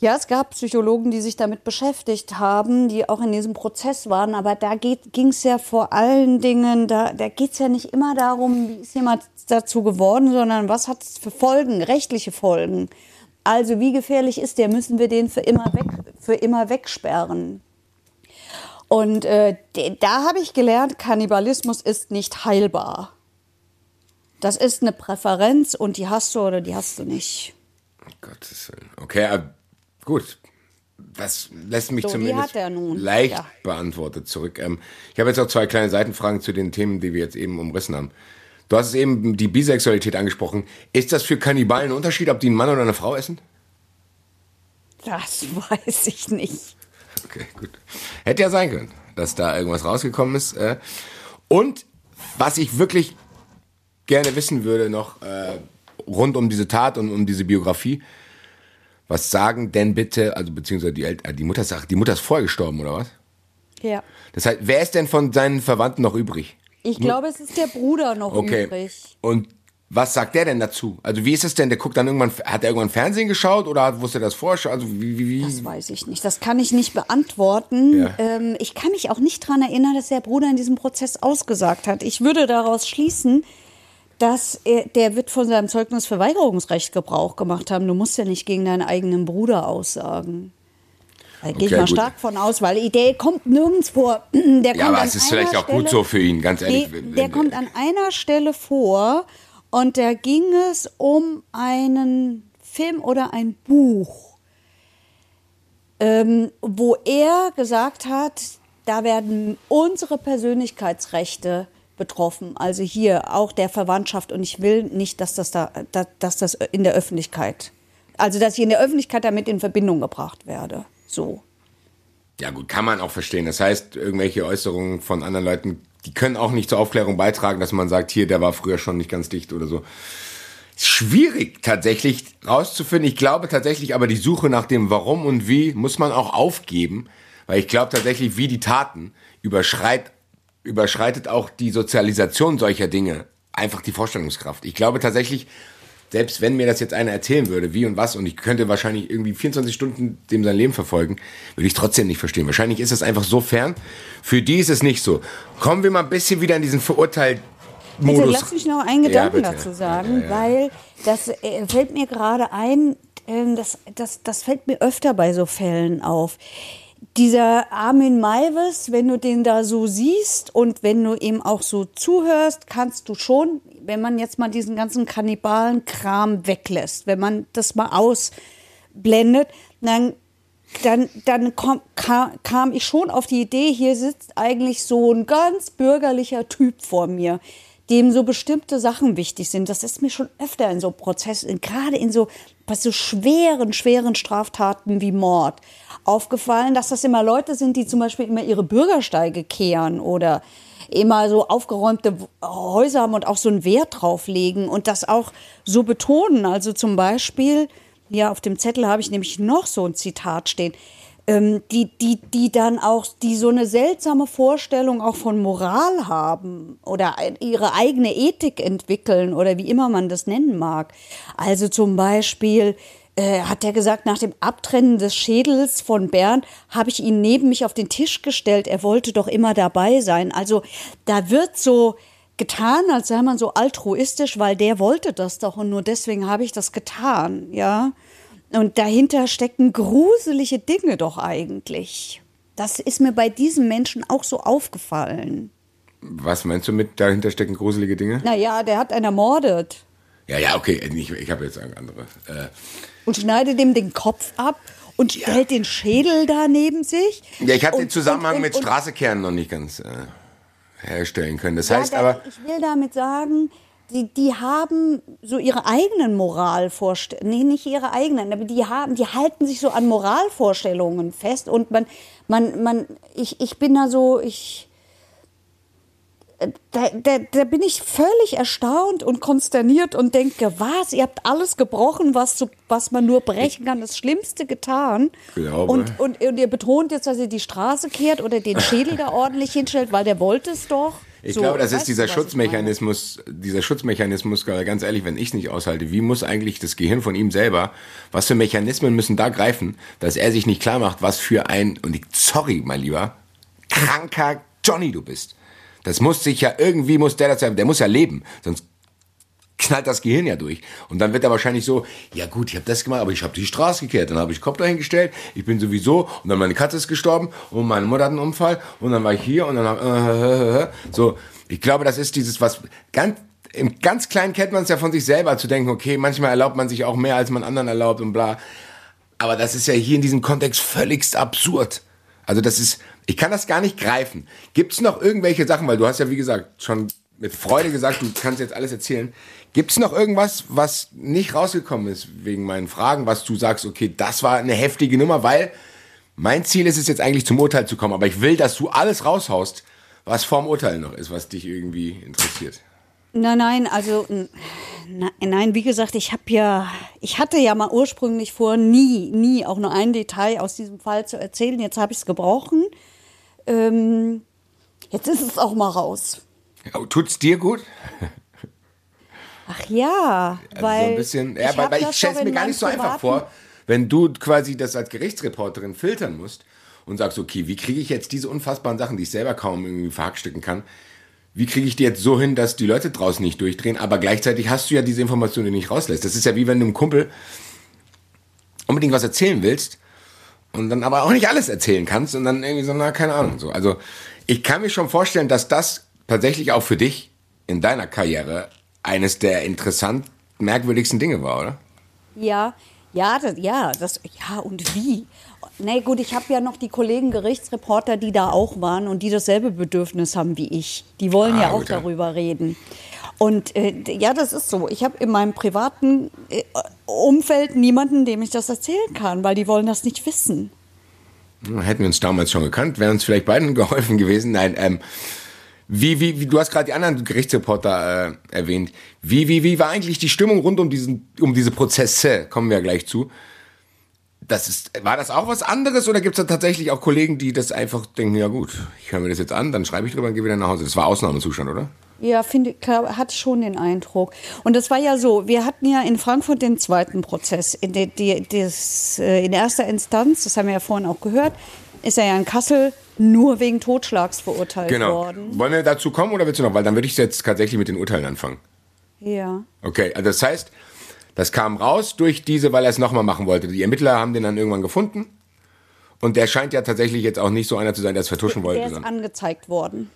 Ja, es gab Psychologen, die sich damit beschäftigt haben, die auch in diesem Prozess waren. Aber da ging es ja vor allen Dingen, da, da geht es ja nicht immer darum, wie ist jemand dazu geworden, sondern was hat es für Folgen, rechtliche Folgen. Also wie gefährlich ist der? Müssen wir den für immer, weg, für immer wegsperren? Und äh, da habe ich gelernt, Kannibalismus ist nicht heilbar. Das ist eine Präferenz und die hast du oder die hast du nicht. Gottes Willen. Okay, Gut, das lässt mich so, zumindest leicht ja. beantwortet zurück. Ähm, ich habe jetzt auch zwei kleine Seitenfragen zu den Themen, die wir jetzt eben umrissen haben. Du hast eben die Bisexualität angesprochen. Ist das für Kannibalen ein Unterschied, ob die einen Mann oder eine Frau essen? Das weiß ich nicht. Okay, gut. Hätte ja sein können, dass da irgendwas rausgekommen ist. Äh. Und was ich wirklich gerne wissen würde noch äh, rund um diese Tat und um diese Biografie, was sagen denn bitte, also beziehungsweise die, Eltern, die Mutter sagt, die Mutter ist vorher gestorben, oder was? Ja. Das heißt, wer ist denn von seinen Verwandten noch übrig? Ich glaube, es ist der Bruder noch okay. übrig. Und was sagt der denn dazu? Also wie ist es denn? Der guckt dann irgendwann, hat er irgendwann Fernsehen geschaut oder wusste er das vorher? Also wie, wie, wie? Das weiß ich nicht. Das kann ich nicht beantworten. Ja. Ähm, ich kann mich auch nicht daran erinnern, dass der Bruder in diesem Prozess ausgesagt hat. Ich würde daraus schließen, dass er, der wird von seinem Zeugnisverweigerungsrecht Gebrauch gemacht haben. Du musst ja nicht gegen deinen eigenen Bruder aussagen. Da okay, gehe ich mal gut. stark von aus, weil der kommt nirgends vor. Der ja, aber es ist vielleicht auch Stelle, gut so für ihn, ganz ehrlich. Der, der kommt an einer Stelle vor und da ging es um einen Film oder ein Buch, ähm, wo er gesagt hat, da werden unsere Persönlichkeitsrechte betroffen. Also hier auch der Verwandtschaft. Und ich will nicht, dass das da, dass das in der Öffentlichkeit, also dass ich in der Öffentlichkeit damit in Verbindung gebracht werde. So. Ja gut, kann man auch verstehen. Das heißt, irgendwelche Äußerungen von anderen Leuten, die können auch nicht zur Aufklärung beitragen, dass man sagt, hier, der war früher schon nicht ganz dicht oder so. Schwierig tatsächlich rauszufinden. Ich glaube tatsächlich, aber die Suche nach dem Warum und Wie muss man auch aufgeben, weil ich glaube tatsächlich, wie die Taten überschreit überschreitet auch die Sozialisation solcher Dinge einfach die Vorstellungskraft. Ich glaube tatsächlich, selbst wenn mir das jetzt einer erzählen würde, wie und was, und ich könnte wahrscheinlich irgendwie 24 Stunden dem sein Leben verfolgen, würde ich trotzdem nicht verstehen. Wahrscheinlich ist es einfach so fern. Für die ist es nicht so. Kommen wir mal ein bisschen wieder in diesen Verurteilt. Modus. Bitte lass mich noch einen Gedanken ja, dazu sagen, ja, ja, weil das äh, fällt mir gerade ein, äh, das, das, das fällt mir öfter bei so Fällen auf dieser Armin Maivis, wenn du den da so siehst und wenn du ihm auch so zuhörst, kannst du schon, wenn man jetzt mal diesen ganzen Kannibalen-Kram weglässt, wenn man das mal ausblendet, dann, dann, dann kam, kam ich schon auf die Idee, hier sitzt eigentlich so ein ganz bürgerlicher Typ vor mir, dem so bestimmte Sachen wichtig sind. Das ist mir schon öfter in so Prozessen, gerade in so, bei so schweren, schweren Straftaten wie Mord aufgefallen, dass das immer Leute sind, die zum Beispiel immer ihre Bürgersteige kehren oder immer so aufgeräumte Häuser haben und auch so einen Wert drauf legen und das auch so betonen. Also zum Beispiel, ja, auf dem Zettel habe ich nämlich noch so ein Zitat stehen, ähm, die, die, die dann auch, die so eine seltsame Vorstellung auch von Moral haben oder ihre eigene Ethik entwickeln oder wie immer man das nennen mag. Also zum Beispiel, äh, hat er gesagt, nach dem Abtrennen des Schädels von Bernd habe ich ihn neben mich auf den Tisch gestellt. Er wollte doch immer dabei sein. Also da wird so getan, als sei man so altruistisch, weil der wollte das doch und nur deswegen habe ich das getan, ja. Und dahinter stecken gruselige Dinge doch eigentlich. Das ist mir bei diesem Menschen auch so aufgefallen. Was meinst du mit dahinter stecken gruselige Dinge? Naja, der hat einen ermordet. Ja, ja, okay, ich, ich habe jetzt andere. Äh, und schneidet ihm den Kopf ab und ja. stellt den Schädel da neben sich. Ja, ich habe den Zusammenhang und, und, mit Straßekernen noch nicht ganz äh, herstellen können. Das ja, heißt aber. Ich will damit sagen, die, die haben so ihre eigenen Moralvorstellungen, nee, nicht ihre eigenen, aber die haben, die halten sich so an Moralvorstellungen fest und man, man, man, ich, ich bin da so, ich, da, da, da bin ich völlig erstaunt und konsterniert und denke, was, ihr habt alles gebrochen, was, so, was man nur brechen kann, das Schlimmste getan. Glaube. Und, und, und ihr betont jetzt, dass ihr die Straße kehrt oder den Schädel da ordentlich hinstellt, weil der wollte es doch. Ich So, glaube, das ist dieser? Schutzmechanismus, dieser Schutzmechanismus, ganz ehrlich, wenn ich es nicht aushalte, wie muss eigentlich das Gehirn von ihm selber, was für Mechanismen müssen da greifen, dass er sich nicht klar macht, was für ein, und ich, sorry, mein Lieber, kranker Johnny du bist. Das muss sich ja, irgendwie muss der das ja, der muss ja leben, sonst knallt das Gehirn ja durch. Und dann wird er wahrscheinlich so, ja gut, ich habe das gemacht, aber ich habe die Straße gekehrt, dann habe ich Kopf dahingestellt, ich bin sowieso, und dann meine Katze ist gestorben und meine Mutter hat einen Unfall und dann war ich hier und dann äh, äh, äh, so. Ich glaube, das ist dieses, was ganz, im ganz Kleinen kennt man es ja von sich selber, zu denken, okay, manchmal erlaubt man sich auch mehr, als man anderen erlaubt und bla. Aber das ist ja hier in diesem Kontext völligst absurd. Also das ist, ich kann das gar nicht greifen. Gibt es noch irgendwelche Sachen, weil du hast ja wie gesagt schon mit Freude gesagt, du kannst jetzt alles erzählen. Gibt es noch irgendwas, was nicht rausgekommen ist wegen meinen Fragen, was du sagst, okay, das war eine heftige Nummer, weil mein Ziel ist es jetzt eigentlich zum Urteil zu kommen, aber ich will, dass du alles raushaust, was vorm Urteil noch ist, was dich irgendwie interessiert. Nein, nein, also n- na- nein, wie gesagt, ich habe ja, ich hatte ja mal ursprünglich vor, nie, nie auch nur ein Detail aus diesem Fall zu erzählen. Jetzt habe ich es gebrochen. Ähm, jetzt ist es auch mal raus. Tut's dir gut? Ach ja, Also weil so ein bisschen, ja, weil, hab weil ich das stelle es mir gar nicht so einfach vor, wenn du quasi das als Gerichtsreporterin filtern musst und sagst, okay, wie kriege ich jetzt diese unfassbaren Sachen, die ich selber kaum irgendwie verhackstücken kann, wie kriege ich die jetzt so hin, dass die Leute draußen nicht durchdrehen, aber gleichzeitig hast du ja diese Information, die du nicht rauslässt. Das ist ja wie wenn du einem Kumpel unbedingt was erzählen willst und dann aber auch nicht alles erzählen kannst und dann irgendwie so, na, keine Ahnung, so. Also, ich kann mir schon vorstellen, dass das tatsächlich auch für dich in deiner Karriere eines der interessant merkwürdigsten Dinge war, oder? Ja, ja, das, ja, das, ja, und wie? Nee, gut, ich habe ja noch die Kollegen Gerichtsreporter, die da auch waren und die dasselbe Bedürfnis haben wie ich. Die wollen Ah, ja auch gut, ja. darüber reden. Und äh, ja, das ist so. Ich habe in meinem privaten äh, Umfeld niemanden, dem ich das erzählen kann, weil die wollen das nicht wissen. Hätten wir uns damals schon gekannt, wäre uns vielleicht beiden geholfen gewesen. Nein, ähm, wie, wie, wie, du hast gerade die anderen Gerichtsreporter äh, erwähnt. Wie, wie, wie war eigentlich die Stimmung rund um diesen, um diese Prozesse? Kommen wir ja gleich zu. Das ist, war das auch was anderes oder gibt es da tatsächlich auch Kollegen, die das einfach denken, ja gut, ich höre mir das jetzt an, dann schreibe ich drüber und gehe wieder nach Hause. Das war Ausnahmezustand, oder? Ja, finde hatte schon den Eindruck. Und das war ja so, wir hatten ja in Frankfurt den zweiten Prozess. In, der- die, das, äh, in erster Instanz, das haben wir ja vorhin auch gehört, ist er ja in Kassel nur wegen Totschlags verurteilt Genau. worden. Wollen wir dazu kommen oder willst du noch? Weil dann würde ich jetzt tatsächlich mit den Urteilen anfangen. Ja. Okay, also das heißt, das kam raus durch diese, weil er es nochmal machen wollte. Die Ermittler haben den dann irgendwann gefunden. Und der scheint ja tatsächlich jetzt auch nicht so einer zu sein, der es vertuschen wollte. Der ist angezeigt worden.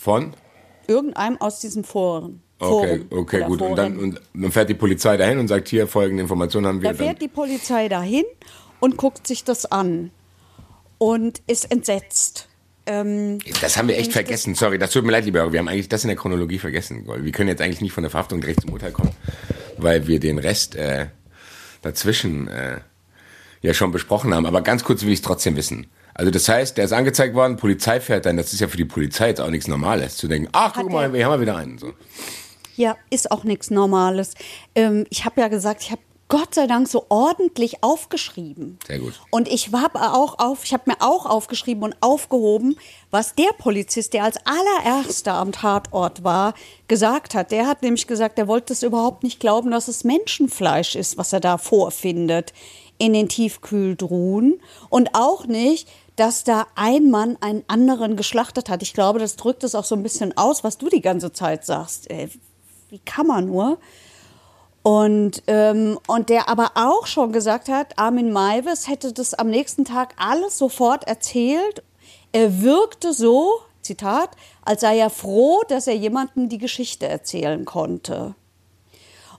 von? Irgendeinem aus diesen Foren. Okay, Forum okay, gut. Und dann, Foren. und dann fährt die Polizei dahin und sagt, hier folgende Informationen haben wir. Da Dann, fährt die Polizei dahin und guckt sich das an und ist entsetzt. Ähm, das haben wir echt vergessen. Sorry, das tut mir leid, lieber Hörer. Wir haben eigentlich das in der Chronologie vergessen. Wir können jetzt eigentlich nicht von der Verhaftung direkt zum Urteil kommen, weil wir den Rest äh, dazwischen äh, ja schon besprochen haben. Aber ganz kurz will ich es trotzdem wissen. Also das heißt, der ist angezeigt worden, Polizei fährt dann. Das ist ja für die Polizei jetzt auch nichts Normales, zu denken, ach, guck mal, wir haben mal wieder einen. So. Ja, ist auch nichts Normales. Ähm, ich habe ja gesagt, ich habe Gott sei Dank so ordentlich aufgeschrieben. Sehr gut. Und ich habe auch auf, ich habe mir auch aufgeschrieben und aufgehoben, was der Polizist, der als allererster am Tatort war, gesagt hat. Der hat nämlich gesagt, er wollte es überhaupt nicht glauben, dass es Menschenfleisch ist, was er da vorfindet in den Tiefkühltruhen und auch nicht, dass da ein Mann einen anderen geschlachtet hat. Ich glaube, das drückt es auch so ein bisschen aus, was du die ganze Zeit sagst. Äh, wie kann man nur? Und, ähm, und der aber auch schon gesagt hat, Armin Maivis hätte das am nächsten Tag alles sofort erzählt. Er wirkte so, Zitat, als sei er froh, dass er jemandem die Geschichte erzählen konnte.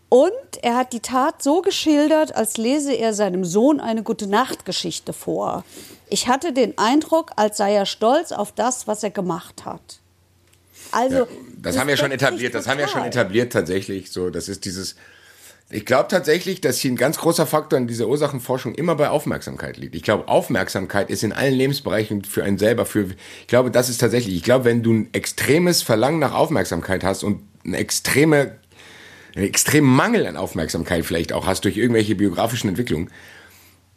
Und er hat die Tat so geschildert, als lese er seinem Sohn eine gute Nachtgeschichte vor. Ich hatte den Eindruck, als sei er stolz auf das, was er gemacht hat. Also, Das, haben wir schon etabliert, das haben wir schon etabliert tatsächlich. So, das ist dieses, Ich glaube tatsächlich, dass hier ein ganz großer Faktor in dieser Ursachenforschung immer bei Aufmerksamkeit liegt. Ich glaube, Aufmerksamkeit ist in allen Lebensbereichen für einen selber, für, ich glaube, das ist tatsächlich, ich glaube, wenn du ein extremes Verlangen nach Aufmerksamkeit hast und eine extreme, einen extremen Mangel an Aufmerksamkeit vielleicht auch hast durch irgendwelche biografischen Entwicklungen,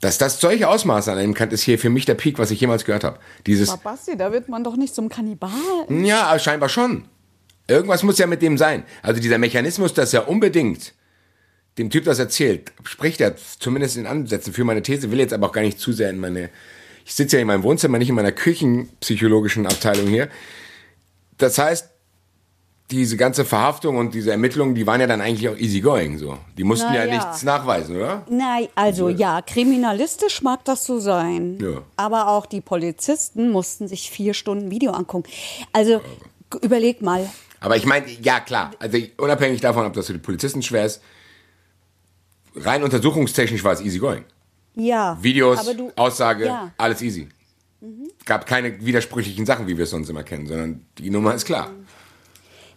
dass das solche Ausmaße annehmen kann, ist hier für mich der Peak, was ich jemals gehört habe. Dieses, Aber Basti, da wird man doch nicht zum Kannibal. ja, scheinbar schon. Irgendwas muss ja mit dem sein. Also dieser Mechanismus, dass er unbedingt dem Typ das erzählt, spricht er zumindest in Ansätzen für meine These, will jetzt aber auch gar nicht zu sehr in meine. Ich sitze ja in meinem Wohnzimmer, nicht in meiner küchenpsychologischen Abteilung hier. Das heißt, diese ganze Verhaftung und diese Ermittlungen, die waren ja dann eigentlich auch easygoing so. Die mussten Na ja, ja. nichts nachweisen, oder? Nein, also ja, kriminalistisch mag das so sein. Ja. Aber auch die Polizisten mussten sich vier Stunden Video angucken. Also überleg mal, Aber ich meine, ja klar, also unabhängig davon, ob das für die Polizisten schwer ist, rein untersuchungstechnisch war es easygoing. ja. Videos, du, Aussage, Ja. Mhm. alles easy. Gab keine widersprüchlichen Sachen, wie wir es sonst immer kennen, sondern die Nummer ist klar.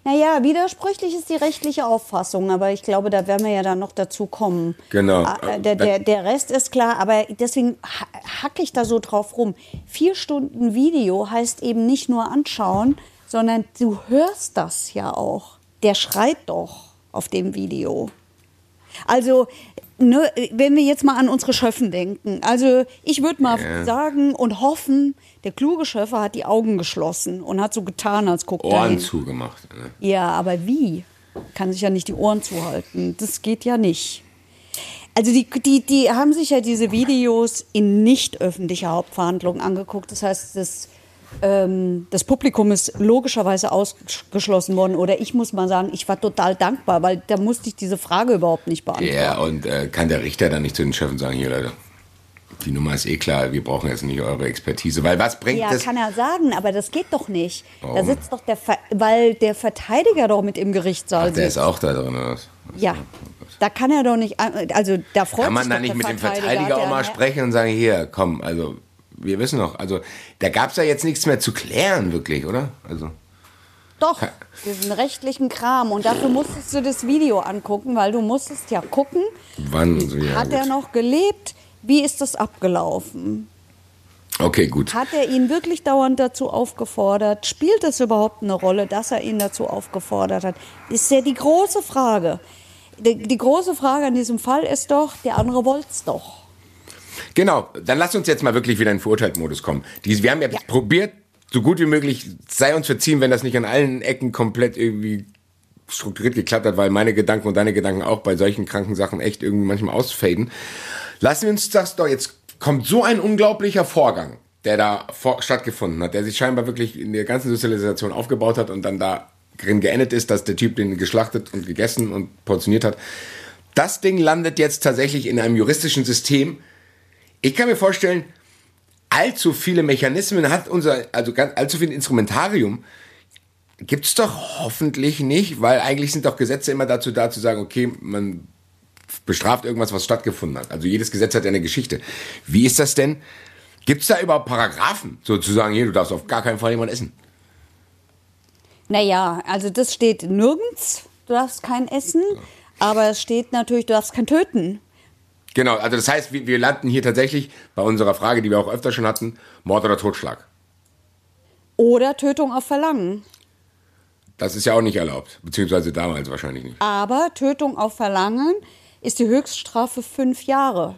Naja, widersprüchlich ist die rechtliche Auffassung, aber ich glaube, da werden wir ja dann noch dazu kommen. Genau. Ah, äh, Der, der, der Rest ist klar, aber deswegen ha- hacke ich da so drauf rum. Vier Stunden Video heißt eben nicht nur anschauen, sondern du hörst das ja auch. Der schreit doch auf dem Video. Also, ne, wenn wir jetzt mal an unsere Schöffen denken. Also, ich würde mal Ja. sagen und hoffen, der kluge Schöffer hat die Augen geschlossen und hat so getan, als guckt er Ohren hin. zugemacht. Ne? Ja, aber wie? Kann sich ja nicht die Ohren zuhalten. Das geht ja nicht. Also die, die, die haben sich ja diese Videos in nicht öffentlicher Hauptverhandlung angeguckt. Das heißt, das, ähm, das Publikum ist logischerweise ausgeschlossen worden. Oder ich muss mal sagen, ich war total dankbar, weil da musste ich diese Frage überhaupt nicht beantworten. Ja, und äh, kann der Richter dann nicht zu den Chefen sagen, hier Leute, die Nummer ist eh klar, wir brauchen jetzt nicht eure Expertise, weil was bringt Ja, das? kann er sagen, aber das geht doch nicht. Da Warum? sitzt doch der, Ver weil der Verteidiger doch mit im Gerichtssaal Ach, der sitzt. ist auch da drin, oder was? Ja, da kann er doch nicht, also da freut Kann man sich da nicht mit dem Verteidiger, auch mal ja- sprechen und sagen, hier, komm, also wir wissen noch, also da gab es ja jetzt nichts mehr zu klären, wirklich, oder? Also Doch, diesen rechtlichen Kram. Und dafür musstest du das Video angucken, weil du musstest ja gucken, wann ja. hat er gut. noch gelebt, wie ist das abgelaufen? Okay, gut. Hat er ihn wirklich dauernd dazu aufgefordert? Spielt es überhaupt eine Rolle, dass er ihn dazu aufgefordert hat? Ist ja die große Frage. Die, die große Frage an diesem Fall ist doch, der andere wollte es doch. Genau, dann lass uns jetzt mal wirklich wieder in den Verurteiltmodus kommen. Die, wir haben ja, probiert, so gut wie möglich, sei uns verziehen, wenn das nicht an allen Ecken komplett irgendwie strukturiert geklappt hat, weil meine Gedanken und deine Gedanken auch bei solchen kranken Sachen echt irgendwie manchmal ausfaden. Lassen wir uns das doch, jetzt kommt so ein unglaublicher Vorgang, der da vor, stattgefunden hat, der sich scheinbar wirklich in der ganzen Sozialisation aufgebaut hat und dann da drin geendet ist, dass der Typ den geschlachtet und gegessen und portioniert hat. Das Ding landet jetzt tatsächlich in einem juristischen System, ich kann mir vorstellen, allzu viele Mechanismen hat unser, also ganz, allzu viel Instrumentarium gibt's doch hoffentlich nicht, weil eigentlich sind doch Gesetze immer dazu da zu sagen, okay, man bestraft irgendwas, was stattgefunden hat. Also jedes Gesetz hat ja eine Geschichte. Wie ist das denn? Gibt's da überhaupt Paragraphen, sozusagen, hier, du darfst auf gar keinen Fall jemand essen? Naja, also das steht nirgends, du darfst kein essen, aber es steht natürlich, du darfst kein töten. Genau, also das heißt, wir, wir landen hier tatsächlich bei unserer Frage, die wir auch öfter schon hatten, Mord oder Totschlag. Oder Tötung auf Verlangen. Das ist ja auch nicht erlaubt, beziehungsweise damals wahrscheinlich nicht. Aber Tötung auf Verlangen ist die Höchststrafe fünf Jahre.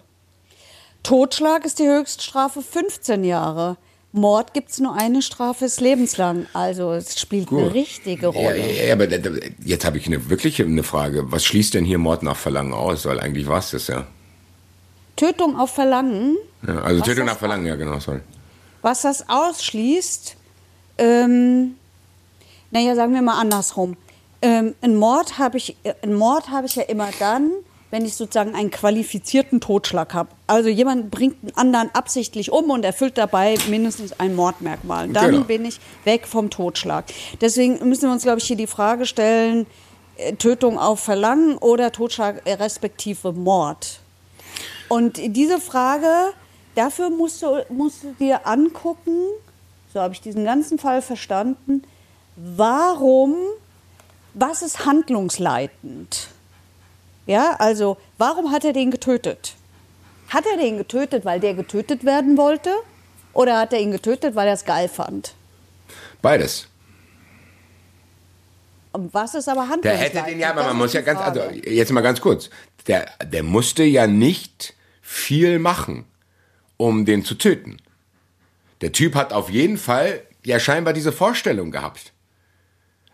Totschlag ist die Höchststrafe 15 Jahre. Mord gibt es nur eine Strafe, ist lebenslang. Also es spielt eine richtige Rolle. ja, ja, aber jetzt habe ich eine wirkliche eine Frage. Was schließt denn hier Mord nach Verlangen aus? Weil eigentlich war es das ja. Tötung auf Verlangen, ja also Was Tötung das- nach Verlangen, ja genau, sorry. was das ausschließt, ähm, naja, sagen wir mal andersrum. Ähm, ein Mord habe ich, äh, ein Mord habe ich ja immer dann, wenn ich sozusagen einen qualifizierten Totschlag habe. Also jemand bringt einen anderen absichtlich um und erfüllt dabei mindestens ein Mordmerkmal. Dann Genau. bin ich weg vom Totschlag. Deswegen müssen wir uns, glaube ich, hier die Frage stellen, äh, Tötung auf Verlangen oder Totschlag äh, respektive Mord. Und diese Frage, dafür musst du, musst du dir angucken, so habe ich diesen ganzen Fall verstanden, warum, was ist handlungsleitend? Ja, also warum hat er den getötet? Hat er den getötet, weil der getötet werden wollte? Oder hat er ihn getötet, weil er es geil fand? Beides. Und was ist aber Der handlungsleitend? hätte den ja, aber man muss ja ganz, also jetzt mal ganz kurz. Der, der musste ja nicht viel machen, um den zu töten. Der Typ hat auf jeden Fall ja scheinbar diese Vorstellung gehabt.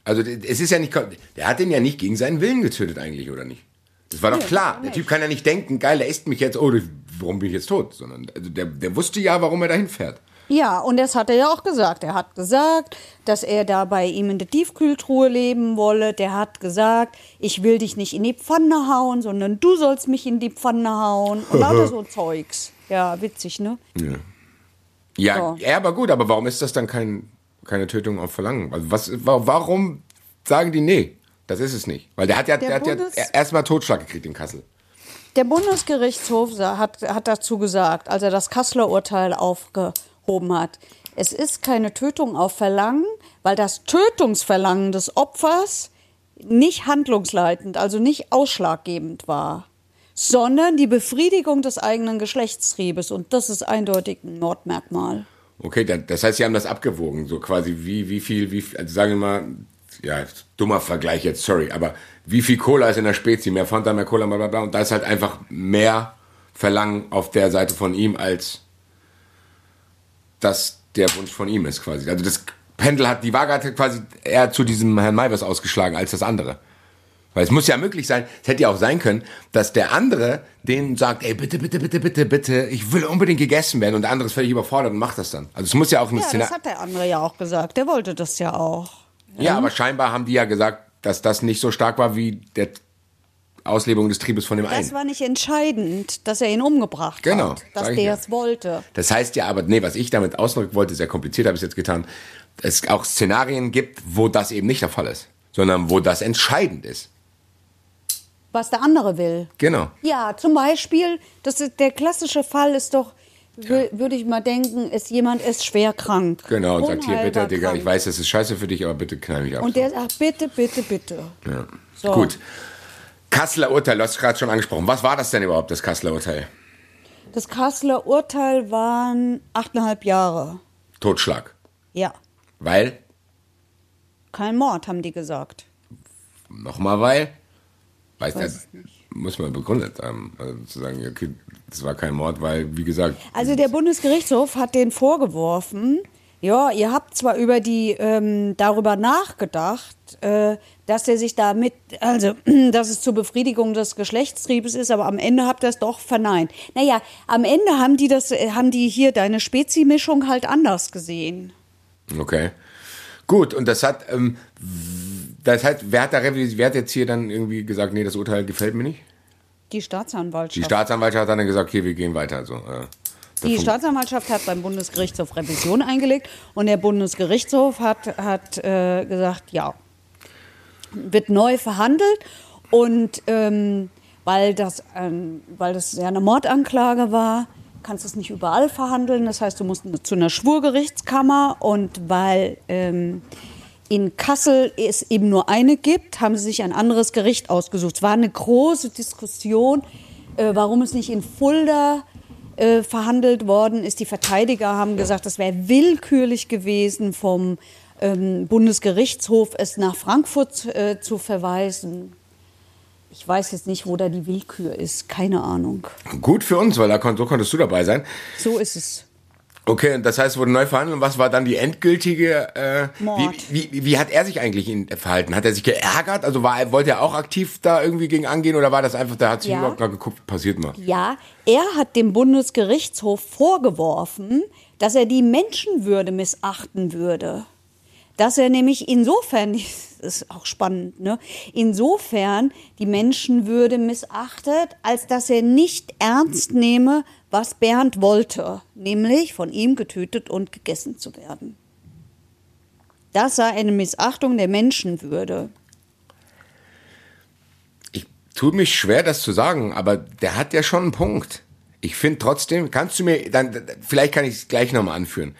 Also es ist ja nicht, der hat den ja nicht gegen seinen Willen getötet eigentlich, oder nicht? Das war doch Nee, klar. Der Typ kann ja nicht denken, geil, der isst mich jetzt, oh, warum bin ich jetzt tot? Sondern also der, der wusste ja, warum er dahin fährt. Ja, und das hat er ja auch gesagt. Er hat gesagt, dass er da bei ihm in der Tiefkühltruhe leben wolle. Der hat gesagt, ich will dich nicht in die Pfanne hauen, sondern du sollst mich in die Pfanne hauen. Und lauter so Zeugs. Ja, witzig, ne? Ja, So. ja, aber gut, aber warum ist das dann kein, keine Tötung auf Verlangen? Also was, wa- warum sagen die, nee, das ist es nicht? Weil der hat ja, Der der hat ja erstmal Totschlag gekriegt in Kassel. Der Bundesgerichtshof hat, hat dazu gesagt, als er das Kasseler Urteil aufgehoben hat, es ist keine Tötung auf Verlangen, weil das Tötungsverlangen des Opfers nicht handlungsleitend, also nicht ausschlaggebend war, sondern die Befriedigung des eigenen Geschlechtstriebes. Und das ist eindeutig ein Mordmerkmal. Okay, das heißt, sie haben das abgewogen, so quasi wie, wie viel, wie, also sagen wir mal, ja, dummer Vergleich jetzt, sorry, aber wie viel Cola ist in der Spezi? Mehr Fanta, mehr Cola, bla bla bla. Und da ist halt einfach mehr Verlangen auf der Seite von ihm, als dass der Wunsch von ihm ist quasi. Also das Pendel hat, die Waage hat quasi eher zu diesem Herrn Maivers ausgeschlagen als das andere. Weil es muss ja möglich sein, es hätte ja auch sein können, dass der andere den sagt, ey, bitte, bitte, bitte, bitte, bitte, ich will unbedingt gegessen werden und der andere ist völlig überfordert und macht das dann. Also es muss ja auch eine Ja, das hat der andere ja auch gesagt. Der wollte das ja auch. Ja, aber scheinbar haben die ja gesagt, dass das nicht so stark war wie der Auslebung des Triebes von dem Das einen. war nicht entscheidend, dass er ihn umgebracht Genau, hat. Dass der ja. es wollte. Das heißt ja aber, nee, was ich damit ausdrücken wollte, sehr kompliziert habe ich es jetzt getan, es auch Szenarien gibt, wo das eben nicht der Fall ist, sondern wo das entscheidend ist. Was der andere will. Genau. Ja, zum Beispiel, das ist, der klassische Fall ist doch, wür- würde ich mal denken, ist jemand ist schwer krank. Genau, und sagt hier, bitte, Digga, krank. ich weiß, das ist scheiße für dich, aber bitte knall mich ab. Und der sagt, bitte, bitte, bitte. ja. So. Gut. Kasseler Urteil, du hast gerade schon angesprochen. Was war das denn überhaupt, das Kasseler Urteil? Das Kasseler Urteil waren achteinhalb Jahre. Totschlag. Ja, Weil, kein Mord, haben die gesagt. nochmal weil, weiß der, Weiß ich muss man begründet haben. Also zu sagen, okay, das war kein Mord, weil, wie gesagt, Also der Bundesgerichtshof hat den vorgeworfen, ja, ihr habt zwar über die ähm, darüber nachgedacht, äh, dass er sich damit, also dass es zur Befriedigung des Geschlechtstriebes ist, aber am Ende habt ihr es doch verneint. Naja, am Ende haben die das, äh, haben die hier deine Spezimischung halt anders gesehen. Okay. Gut, und das hat, ähm, das hat, wer hat da wer hat jetzt hier dann irgendwie gesagt, nee, das Urteil gefällt mir nicht? Die Staatsanwaltschaft. Die Staatsanwaltschaft hat dann gesagt, okay, wir gehen weiter. So, äh, Die Staatsanwaltschaft hat beim Bundesgerichtshof Revision eingelegt und der Bundesgerichtshof hat, hat äh, gesagt, ja, wird neu verhandelt und ähm, weil, das, ähm, weil das ja eine Mordanklage war, kannst du es nicht überall verhandeln. Das heißt, du musst zu einer Schwurgerichtskammer und weil ähm, in Kassel es eben nur eine gibt, haben sie sich ein anderes Gericht ausgesucht. Es war eine große Diskussion, äh, warum es nicht in Fulda äh, verhandelt worden ist. Die Verteidiger haben gesagt, es wäre willkürlich gewesen, vom ähm, Bundesgerichtshof es nach Frankfurt äh, zu verweisen. Ich weiß jetzt nicht, wo da die Willkür ist. Keine Ahnung. Gut für uns, weil da kon so konntest du dabei sein. So ist es. Okay, und das heißt, wurde neu verhandelt. Und was war dann die endgültige? Äh, Mord. Wie, wie, wie hat er sich eigentlich in, verhalten? Hat er sich geärgert? Also war, wollte er auch aktiv da irgendwie gegen angehen oder war das einfach, der hat sich Ja. überhaupt mal geguckt, passiert mal? Ja, er hat dem Bundesgerichtshof vorgeworfen, dass er die Menschenwürde missachten würde. Dass er nämlich insofern, ist auch spannend, ne? insofern die Menschenwürde missachtet, als dass er nicht ernst nehme, was Bernd wollte, nämlich von ihm getötet und gegessen zu werden. Das sei eine Missachtung der Menschenwürde. Ich tue mich schwer, das zu sagen, aber der hat ja schon einen Punkt. Ich finde trotzdem, kannst du mir, dann, vielleicht kann ich es gleich nochmal anführen.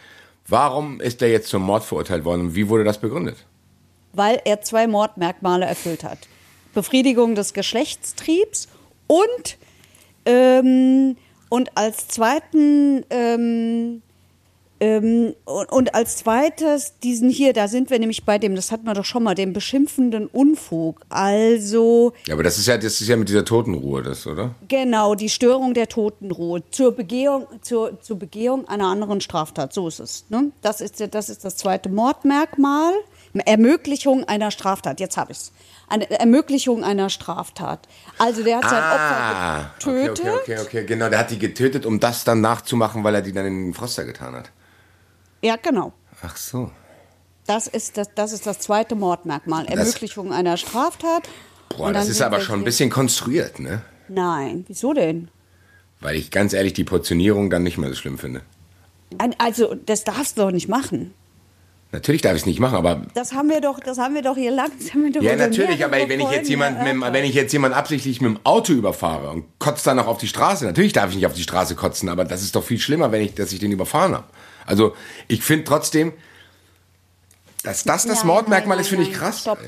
Warum ist er jetzt zum Mord verurteilt worden und wie wurde das begründet? Weil er zwei Mordmerkmale erfüllt hat. Befriedigung des Geschlechtstriebs und, ähm, und als zweiten ähm, ähm, und, und, als zweites diesen hier, da sind wir nämlich bei dem, das hatten wir doch schon mal, dem beschimpfenden Unfug. Also. Ja, aber das ist ja, das ist ja mit dieser Totenruhe, das, oder? Genau, die Störung der Totenruhe zur Begehung, zur, zur Begehung einer anderen Straftat. So ist es. Ne? Das, ist, das ist das zweite Mordmerkmal. Ermöglichung einer Straftat. Jetzt habe ich es. Eine Ermöglichung einer Straftat. Also der hat sein Ah, Opfer getötet. Okay, okay, okay, okay, genau. Der hat die getötet, um das dann nachzumachen, weil er die dann in den Froster getan hat. Ja, genau. Ach so. Das ist das, das, ist das zweite Mordmerkmal. Ermöglichung einer Straftat. Boah, das ist aber schon ein bisschen konstruiert, ne? Nein, wieso denn? Weil ich ganz ehrlich die Portionierung dann nicht mehr so schlimm finde. Also, das darfst du doch nicht machen. Natürlich darf ich es nicht machen, aber Das haben wir doch, das haben wir doch hier lang. das haben wir doch ja, natürlich, aber wenn ich jetzt jemand, mit, wenn ich jetzt jemand absichtlich mit dem Auto überfahre und kotzt dann noch auf die Straße, natürlich darf ich nicht auf die Straße kotzen, aber das ist doch viel schlimmer, wenn ich, dass ich den überfahren habe. Also ich finde trotzdem, dass das das Nein, Mordmerkmal nein, ist, finde ich krass. Stopp.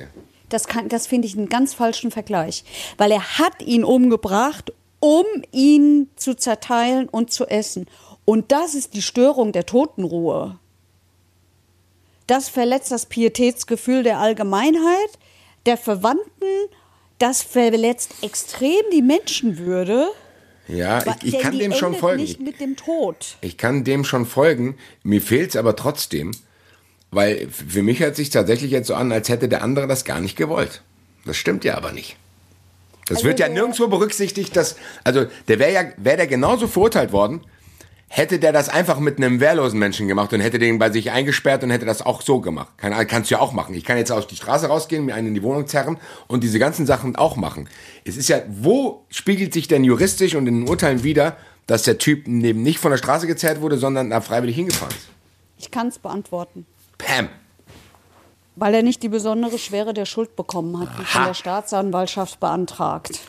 Das, kann- das finde ich einen ganz falschen Vergleich. Weil er hat ihn umgebracht, um ihn zu zerteilen und zu essen. Und das ist die Störung der Totenruhe. Das verletzt das Pietätsgefühl der Allgemeinheit, der Verwandten. Das verletzt extrem die Menschenwürde. Ja, ich, ich kann dem schon folgen. Nicht mit dem Tod. Ich kann dem schon folgen. Mir fehlt es aber trotzdem, weil für mich hört sich tatsächlich jetzt so an, als hätte der andere das gar nicht gewollt. Das stimmt ja aber nicht. Das Also wird ja nirgendwo berücksichtigt, dass, also der wäre ja, wäre der genauso verurteilt worden, hätte der das einfach mit einem wehrlosen Menschen gemacht und hätte den bei sich eingesperrt und hätte das auch so gemacht. Kann, kannst du ja auch machen. Ich kann jetzt auf die Straße rausgehen, mir einen in die Wohnung zerren und diese ganzen Sachen auch machen. Es ist ja, wo spiegelt sich denn juristisch und in den Urteilen wieder, dass der Typ eben nicht von der Straße gezerrt wurde, sondern da freiwillig hingefahren ist? Ich kann es beantworten. Pam. Weil er nicht die besondere Schwere der Schuld bekommen hat, wie von der Staatsanwaltschaft beantragt.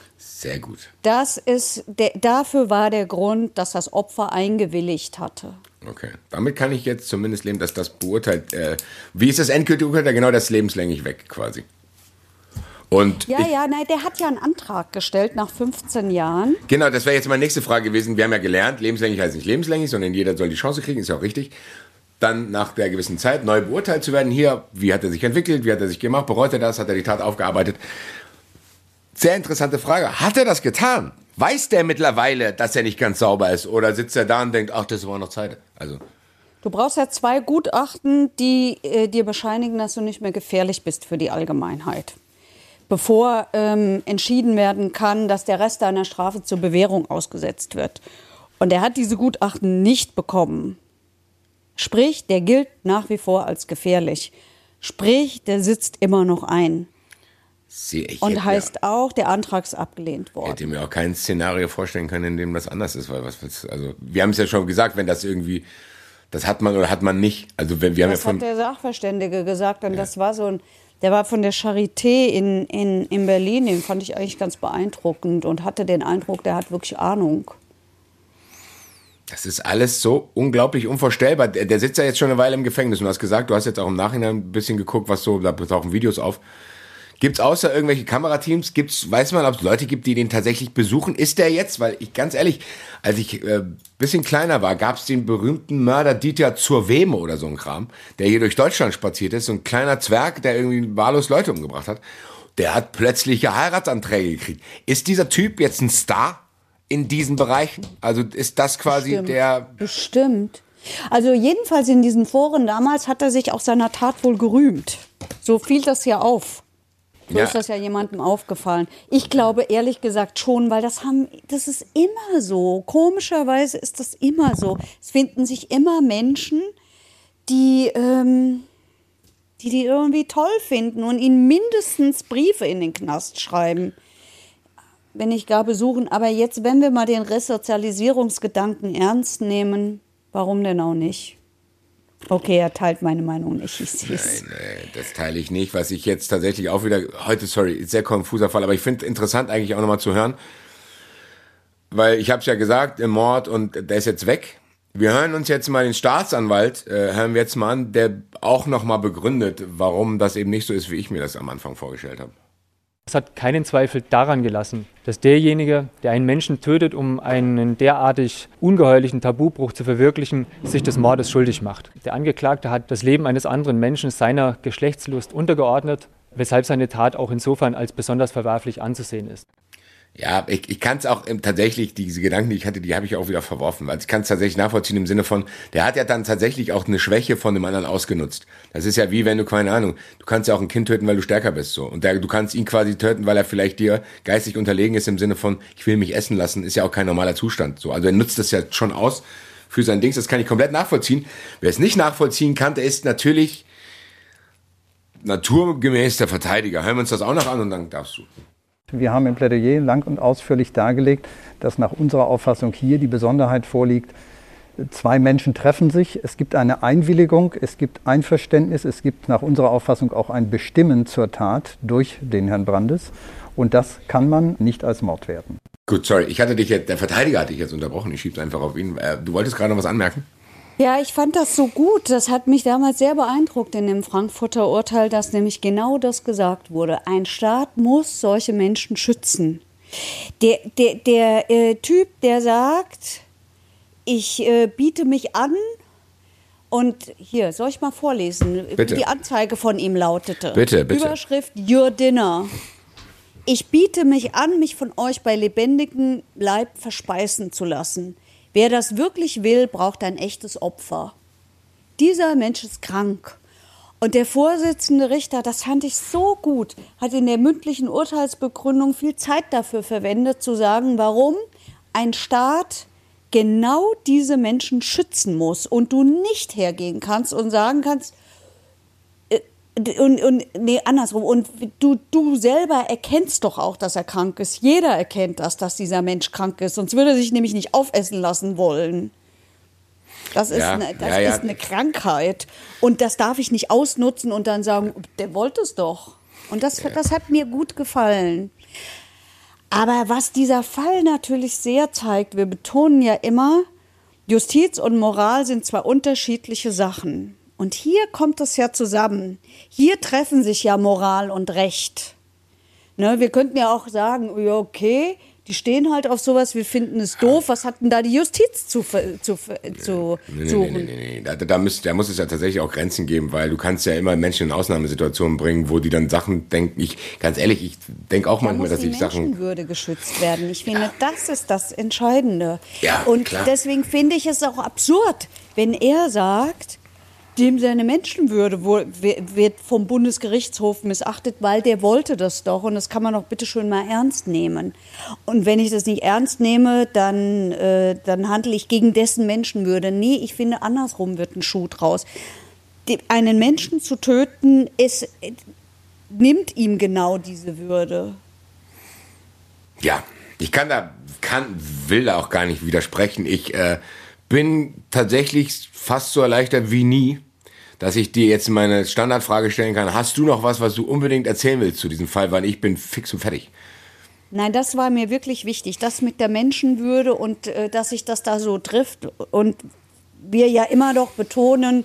Sehr gut. Das ist, der, dafür war der Grund, dass das Opfer eingewilligt hatte. Okay. Damit kann ich jetzt zumindest leben, dass das beurteilt. Äh, wie ist das endgültige Urteil? Genau das lebenslänglich weg quasi. Und Ja, ja, nein, der hat ja einen Antrag gestellt nach 15 Jahren. Genau, das wäre jetzt meine nächste Frage gewesen. Wir haben ja gelernt, lebenslänglich heißt nicht lebenslänglich, sondern jeder soll die Chance kriegen, ist ja auch richtig. Dann nach der gewissen Zeit neu beurteilt zu werden. Hier, wie hat er sich entwickelt, wie hat er sich gemacht, bereut er das, hat er die Tat aufgearbeitet. Sehr interessante Frage. Hat er das getan? Weiß der mittlerweile, dass er nicht ganz sauber ist? Oder sitzt er da und denkt, ach, das war noch Zeit? Also, Du brauchst ja zwei Gutachten, die äh, dir bescheinigen, dass du nicht mehr gefährlich bist für die Allgemeinheit. Bevor ähm, entschieden werden kann, dass der Rest deiner Strafe zur Bewährung ausgesetzt wird. Und er hat diese Gutachten nicht bekommen. Sprich, der gilt nach wie vor als gefährlich. Sprich, der sitzt immer noch ein. Ich Und heißt auch, der Antrag ist abgelehnt Ja, worden. hätte mir auch kein Szenario vorstellen können, in dem das anders ist. Weil was, was also, wir haben es ja schon gesagt, wenn das irgendwie, das hat man oder hat man nicht. Also, wenn wir haben ja Das von. hat der Sachverständige gesagt und das war so ein, der war von der Charité in, in, in Berlin, den fand ich eigentlich ganz beeindruckend und hatte den Eindruck, der hat wirklich Ahnung. Das ist alles so unglaublich unvorstellbar. Der, der sitzt ja jetzt schon eine Weile im Gefängnis und du hast gesagt, du hast jetzt auch im Nachhinein ein bisschen geguckt, was so, da tauchen Videos auf. Gibt's außer irgendwelche Kamerateams, gibt's, weiß man, ob es Leute gibt, die den tatsächlich besuchen? Ist der jetzt, weil ich ganz ehrlich, als ich äh, bisschen kleiner war, gab's den berühmten Mörder Dieter zur Weme oder so ein Kram, der hier durch Deutschland spaziert ist, so ein kleiner Zwerg, der irgendwie wahllos Leute umgebracht hat. Der hat plötzliche Heiratsanträge gekriegt. Ist dieser Typ jetzt ein Star in diesen Bereichen? Also ist das quasi Bestimmt. der Bestimmt. Also jedenfalls in diesen Foren damals hat er sich auch seiner Tat wohl gerühmt. So fiel das ja auf. So Ja. ist das ja jemandem aufgefallen. Ich glaube ehrlich gesagt schon, weil das haben, das ist immer so. Komischerweise ist das immer so. Es finden sich immer Menschen, die, ähm, die die irgendwie toll finden und ihnen mindestens Briefe in den Knast schreiben. Wenn nicht gar besuchen. Aber jetzt, wenn wir mal den Resozialisierungsgedanken ernst nehmen, warum denn auch nicht? Okay, er teilt meine Meinung nicht. Ich sehe. Nein, äh, das teile ich nicht. Was ich jetzt tatsächlich auch wieder, heute, sorry, sehr konfuser Fall, aber ich finde interessant eigentlich auch nochmal zu hören, weil ich habe es ja gesagt, im Mord und der ist jetzt weg. Wir hören uns jetzt mal den Staatsanwalt, äh, hören wir jetzt mal an, der auch nochmal begründet, warum das eben nicht so ist, wie ich mir das am Anfang vorgestellt habe. Es hat keinen Zweifel daran gelassen, dass derjenige, der einen Menschen tötet, um einen derartig ungeheuerlichen Tabubruch zu verwirklichen, sich des Mordes schuldig macht. Der Angeklagte hat das Leben eines anderen Menschen seiner Geschlechtslust untergeordnet, weshalb seine Tat auch insofern als besonders verwerflich anzusehen ist. Ja, ich, ich kann es auch ähm, tatsächlich, diese Gedanken, die ich hatte, die habe ich auch wieder verworfen. Also ich kann es tatsächlich nachvollziehen im Sinne von, der hat ja dann tatsächlich auch eine Schwäche von dem anderen ausgenutzt. Das ist ja wie wenn du, keine Ahnung, du kannst ja auch ein Kind töten, weil du stärker bist. so Und der, du kannst ihn quasi töten, weil er vielleicht dir geistig unterlegen ist im Sinne von, ich will mich essen lassen, ist ja auch kein normaler Zustand. so Also er nutzt das ja schon aus für sein Dings, das kann ich komplett nachvollziehen. Wer es nicht nachvollziehen kann, der ist natürlich naturgemäß der Verteidiger. Hören wir uns das auch noch an und dann darfst du. Wir haben im Plädoyer lang und ausführlich dargelegt, dass nach unserer Auffassung hier die Besonderheit vorliegt, zwei Menschen treffen sich, es gibt eine Einwilligung, es gibt Einverständnis, es gibt nach unserer Auffassung auch ein Bestimmen zur Tat durch den Herrn Brandes und das kann man nicht als Mord werten. Gut, sorry, ich hatte dich jetzt, der Verteidiger hatte dich jetzt unterbrochen, ich schieb's einfach auf ihn. Äh, du wolltest gerade noch was anmerken? Ja, ich fand das so gut. Das hat mich damals sehr beeindruckt in dem Frankfurter Urteil, dass nämlich genau das gesagt wurde. Ein Staat muss solche Menschen schützen. Der, der, der äh, Typ, der sagt, ich äh, biete mich an und hier, soll ich mal vorlesen, Bitte. wie die Anzeige von ihm lautete? Bitte, bitte. Überschrift Your Dinner. Ich biete mich an, mich von euch bei lebendigem Leib verspeisen zu lassen. Wer das wirklich will, braucht ein echtes Opfer. Dieser Mensch ist krank. Und der Vorsitzende Richter, das fand ich so gut, hat in der mündlichen Urteilsbegründung viel Zeit dafür verwendet, zu sagen, warum ein Staat genau diese Menschen schützen muss und du nicht hergehen kannst und sagen kannst, und, und nee, andersrum. Und du, du selber erkennst doch auch, dass er krank ist. Jeder erkennt das, dass dieser Mensch krank ist. Sonst würde er sich nämlich nicht aufessen lassen wollen. Das, ist, Ja, eine, das ja, ja. ist eine Krankheit. Und das darf ich nicht ausnutzen und dann sagen, der wollte es doch. Und das, das hat mir gut gefallen. Aber was dieser Fall natürlich sehr zeigt, wir betonen ja immer, Justiz und Moral sind zwei unterschiedliche Sachen. Und hier kommt es ja zusammen. Hier treffen sich ja Moral und Recht. Ne, wir könnten ja auch sagen, ja, okay, die stehen halt auf sowas, wir finden es doof. Was hat denn da die Justiz zu, zu, zu Nee, nee, suchen? nee, nee, nee. Da, da, muss, da muss es ja tatsächlich auch Grenzen geben, weil du kannst ja immer Menschen in Ausnahmesituationen bringen, wo die dann Sachen denken. Ich, ganz ehrlich, ich denke auch Da manchmal, dass die ich Sachen. Menschenwürde geschützt werden. Ich finde, das ist das Entscheidende. Ja, Und klar. deswegen finde ich es auch absurd, wenn er sagt, dem seine Menschenwürde wird vom Bundesgerichtshof missachtet, weil der wollte das doch und das kann man doch bitte schön mal ernst nehmen. Und wenn ich das nicht ernst nehme, dann, äh, dann handle ich gegen dessen Menschenwürde. Nee, ich finde, andersrum wird ein Schuh draus. Die, einen Menschen zu töten, ist, nimmt ihm genau diese Würde. Ja, ich kann da, kann, will da auch gar nicht widersprechen. Ich äh, bin tatsächlich fast so erleichtert wie nie, dass ich dir jetzt meine Standardfrage stellen kann. Hast du noch was, was du unbedingt erzählen willst zu diesem Fall? Weil ich bin fix und fertig. Nein, das war mir wirklich wichtig, das mit der Menschenwürde und äh, dass sich das da so trifft. Und wir ja immer doch betonen,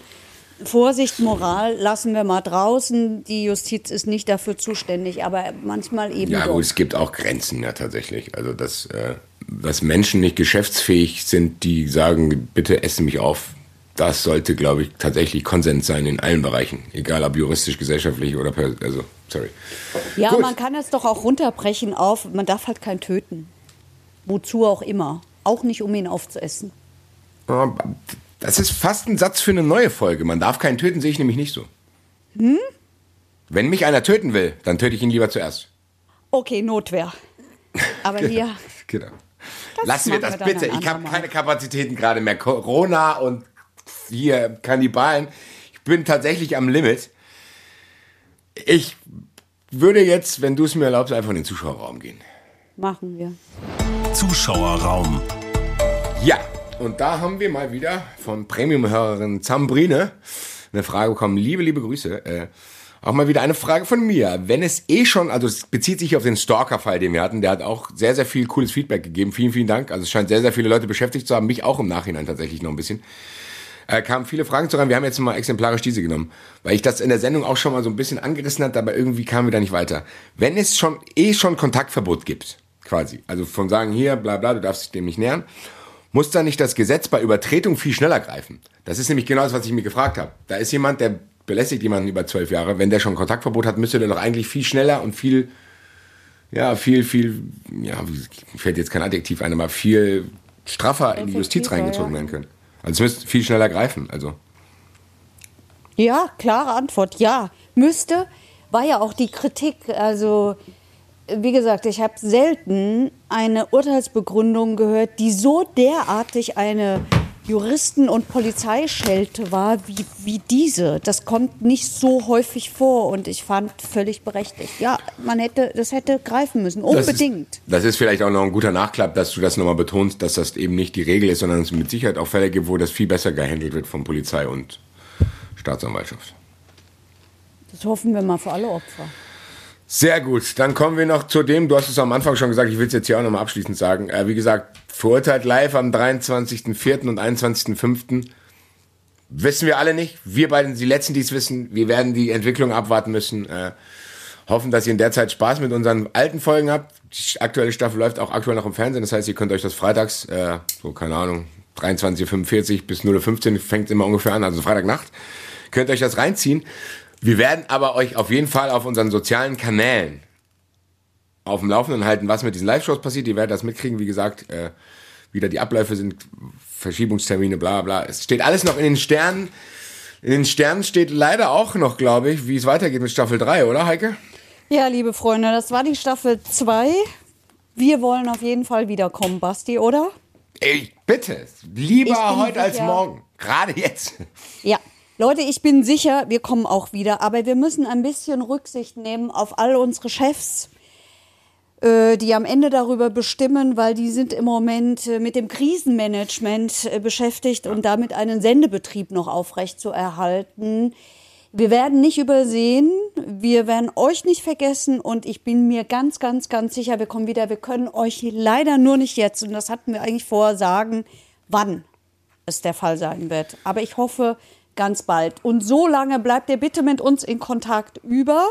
Vorsicht, Moral lassen wir mal draußen. Die Justiz ist nicht dafür zuständig, aber manchmal eben Ja doch. gut, es gibt auch Grenzen ja tatsächlich. Also dass, äh, dass Menschen nicht geschäftsfähig sind, die sagen, bitte esse mich auf. Das sollte, glaube ich, tatsächlich Konsens sein in allen Bereichen. Egal ob juristisch, gesellschaftlich oder per also, sorry. ja, Gut. man kann es doch auch runterbrechen auf, man darf halt keinen töten. Wozu auch immer. Auch nicht, um ihn aufzuessen. Das ist fast ein Satz für eine neue Folge. Man darf keinen töten, sehe ich nämlich nicht so. Hm? Wenn mich einer töten will, dann töte ich ihn lieber zuerst. Okay, Notwehr. Aber hier, Genau. Das Lassen wir das wir bitte. Ich habe keine Kapazitäten gerade mehr. Corona und hier Kannibalen. Ich bin tatsächlich am Limit. Ich würde jetzt, wenn du es mir erlaubst, einfach in den Zuschauerraum gehen. machen wir. Zuschauerraum. Ja, und da haben wir mal wieder von Premium-Hörerin Zambrine eine Frage bekommen. Liebe, liebe Grüße. Äh, auch mal wieder eine Frage von mir. Wenn es eh schon, also es bezieht sich auf den Stalker-Fall, den wir hatten, der hat auch sehr, sehr viel cooles Feedback gegeben. Vielen, vielen Dank. Also es scheint sehr, sehr viele Leute beschäftigt zu haben, mich auch im Nachhinein tatsächlich noch ein bisschen. Äh, kamen viele Fragen zu rein. Wir haben jetzt mal exemplarisch diese genommen, weil ich das in der Sendung auch schon mal so ein bisschen angerissen hat, aber irgendwie kamen wir da nicht weiter. Wenn es schon eh schon Kontaktverbot gibt, quasi, also von sagen hier, bla bla, du darfst dich dem nicht nähern, muss da nicht das Gesetz bei Übertretung viel schneller greifen? Das ist nämlich genau das, was ich mir gefragt habe. Da ist jemand, der belästigt jemanden über zwölf Jahre. Wenn der schon Kontaktverbot hat, müsste der doch eigentlich viel schneller und viel, ja, viel, viel, ja, fällt jetzt kein Adjektiv ein, aber viel straffer in die Justiz reingezogen werden können. Also es müsste viel schneller greifen. Also. Ja, klare Antwort, ja. Müsste, war ja auch die Kritik. Also, wie gesagt, ich habe selten eine Urteilsbegründung gehört, die so derartig eine Juristen- und Polizeischelte war wie, wie diese. Das kommt nicht so häufig vor und ich fand völlig berechtigt. Ja, man hätte, das hätte greifen müssen, unbedingt. Das ist, das ist vielleicht auch noch ein guter Nachklapp, dass du das nochmal betonst, dass das eben nicht die Regel ist, sondern es mit Sicherheit auch Fälle gibt, wo das viel besser gehandelt wird von Polizei und Staatsanwaltschaft. Das hoffen wir mal für alle Opfer. Sehr gut, dann kommen wir noch zu dem, du hast es am Anfang schon gesagt, ich will es jetzt hier auch nochmal abschließend sagen. Äh, wie gesagt, verurteilt live am 23.04. und 21.05. Wissen wir alle nicht. Wir beiden die Letzten, die es wissen. Wir werden die Entwicklung abwarten müssen. Äh, hoffen, dass ihr in der Zeit Spaß mit unseren alten Folgen habt. Die aktuelle Staffel läuft auch aktuell noch im Fernsehen. Das heißt, ihr könnt euch das freitags, äh, so keine Ahnung, 23.45 bis 0.15 Uhr fängt immer ungefähr an, also Freitagnacht, könnt euch das reinziehen. Wir werden aber euch auf jeden Fall auf unseren sozialen Kanälen auf dem Laufenden halten, was mit diesen Live-Shows passiert. Ihr werdet das mitkriegen, wie gesagt, äh, wieder die Abläufe sind, Verschiebungstermine, bla bla. Es steht alles noch in den Sternen. In den Sternen steht leider auch noch, glaube ich, wie es weitergeht mit Staffel 3, oder Heike? Ja, liebe Freunde, das war die Staffel 2. Wir wollen auf jeden Fall wiederkommen, Basti, oder? Ey, bitte. Lieber heute als morgen. Gerade jetzt. Ja. Leute, ich bin sicher, wir kommen auch wieder, aber wir müssen ein bisschen Rücksicht nehmen auf all unsere Chefs, die am Ende darüber bestimmen, weil die sind im Moment äh, mit dem Krisenmanagement äh, beschäftigt und damit einen Sendebetrieb noch aufrecht zu erhalten. Wir werden nicht übersehen, wir werden euch nicht vergessen und ich bin mir ganz, ganz, ganz sicher, wir kommen wieder. Wir können euch leider nur nicht jetzt, und das hatten wir eigentlich vorher sagen, wann es der Fall sein wird. Aber ich hoffe, ganz bald. Und so lange bleibt ihr bitte mit uns in Kontakt über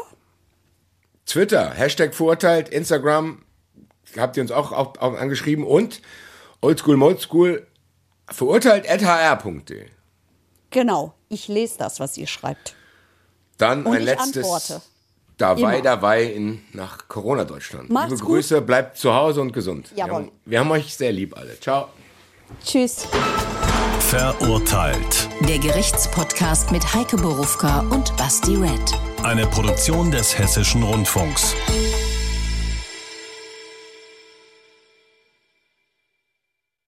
Twitter, Hashtag verurteilt, Instagram, habt ihr uns auch, auch, auch angeschrieben und Oldschool Moldschool verurteilt at hr.de. Genau, ich lese das, was ihr schreibt. Dann Und ein ich letztes. antworte. Dabei, dabei in, nach Corona-Deutschland. Liebe gut. Grüße, bleibt zu Hause und gesund. Wir haben, wir haben euch sehr lieb alle. Ciao. Tschüss. Verurteilt. Der Gerichtspodcast mit Heike Borufka und Basti Red. Eine Produktion des Hessischen Rundfunks.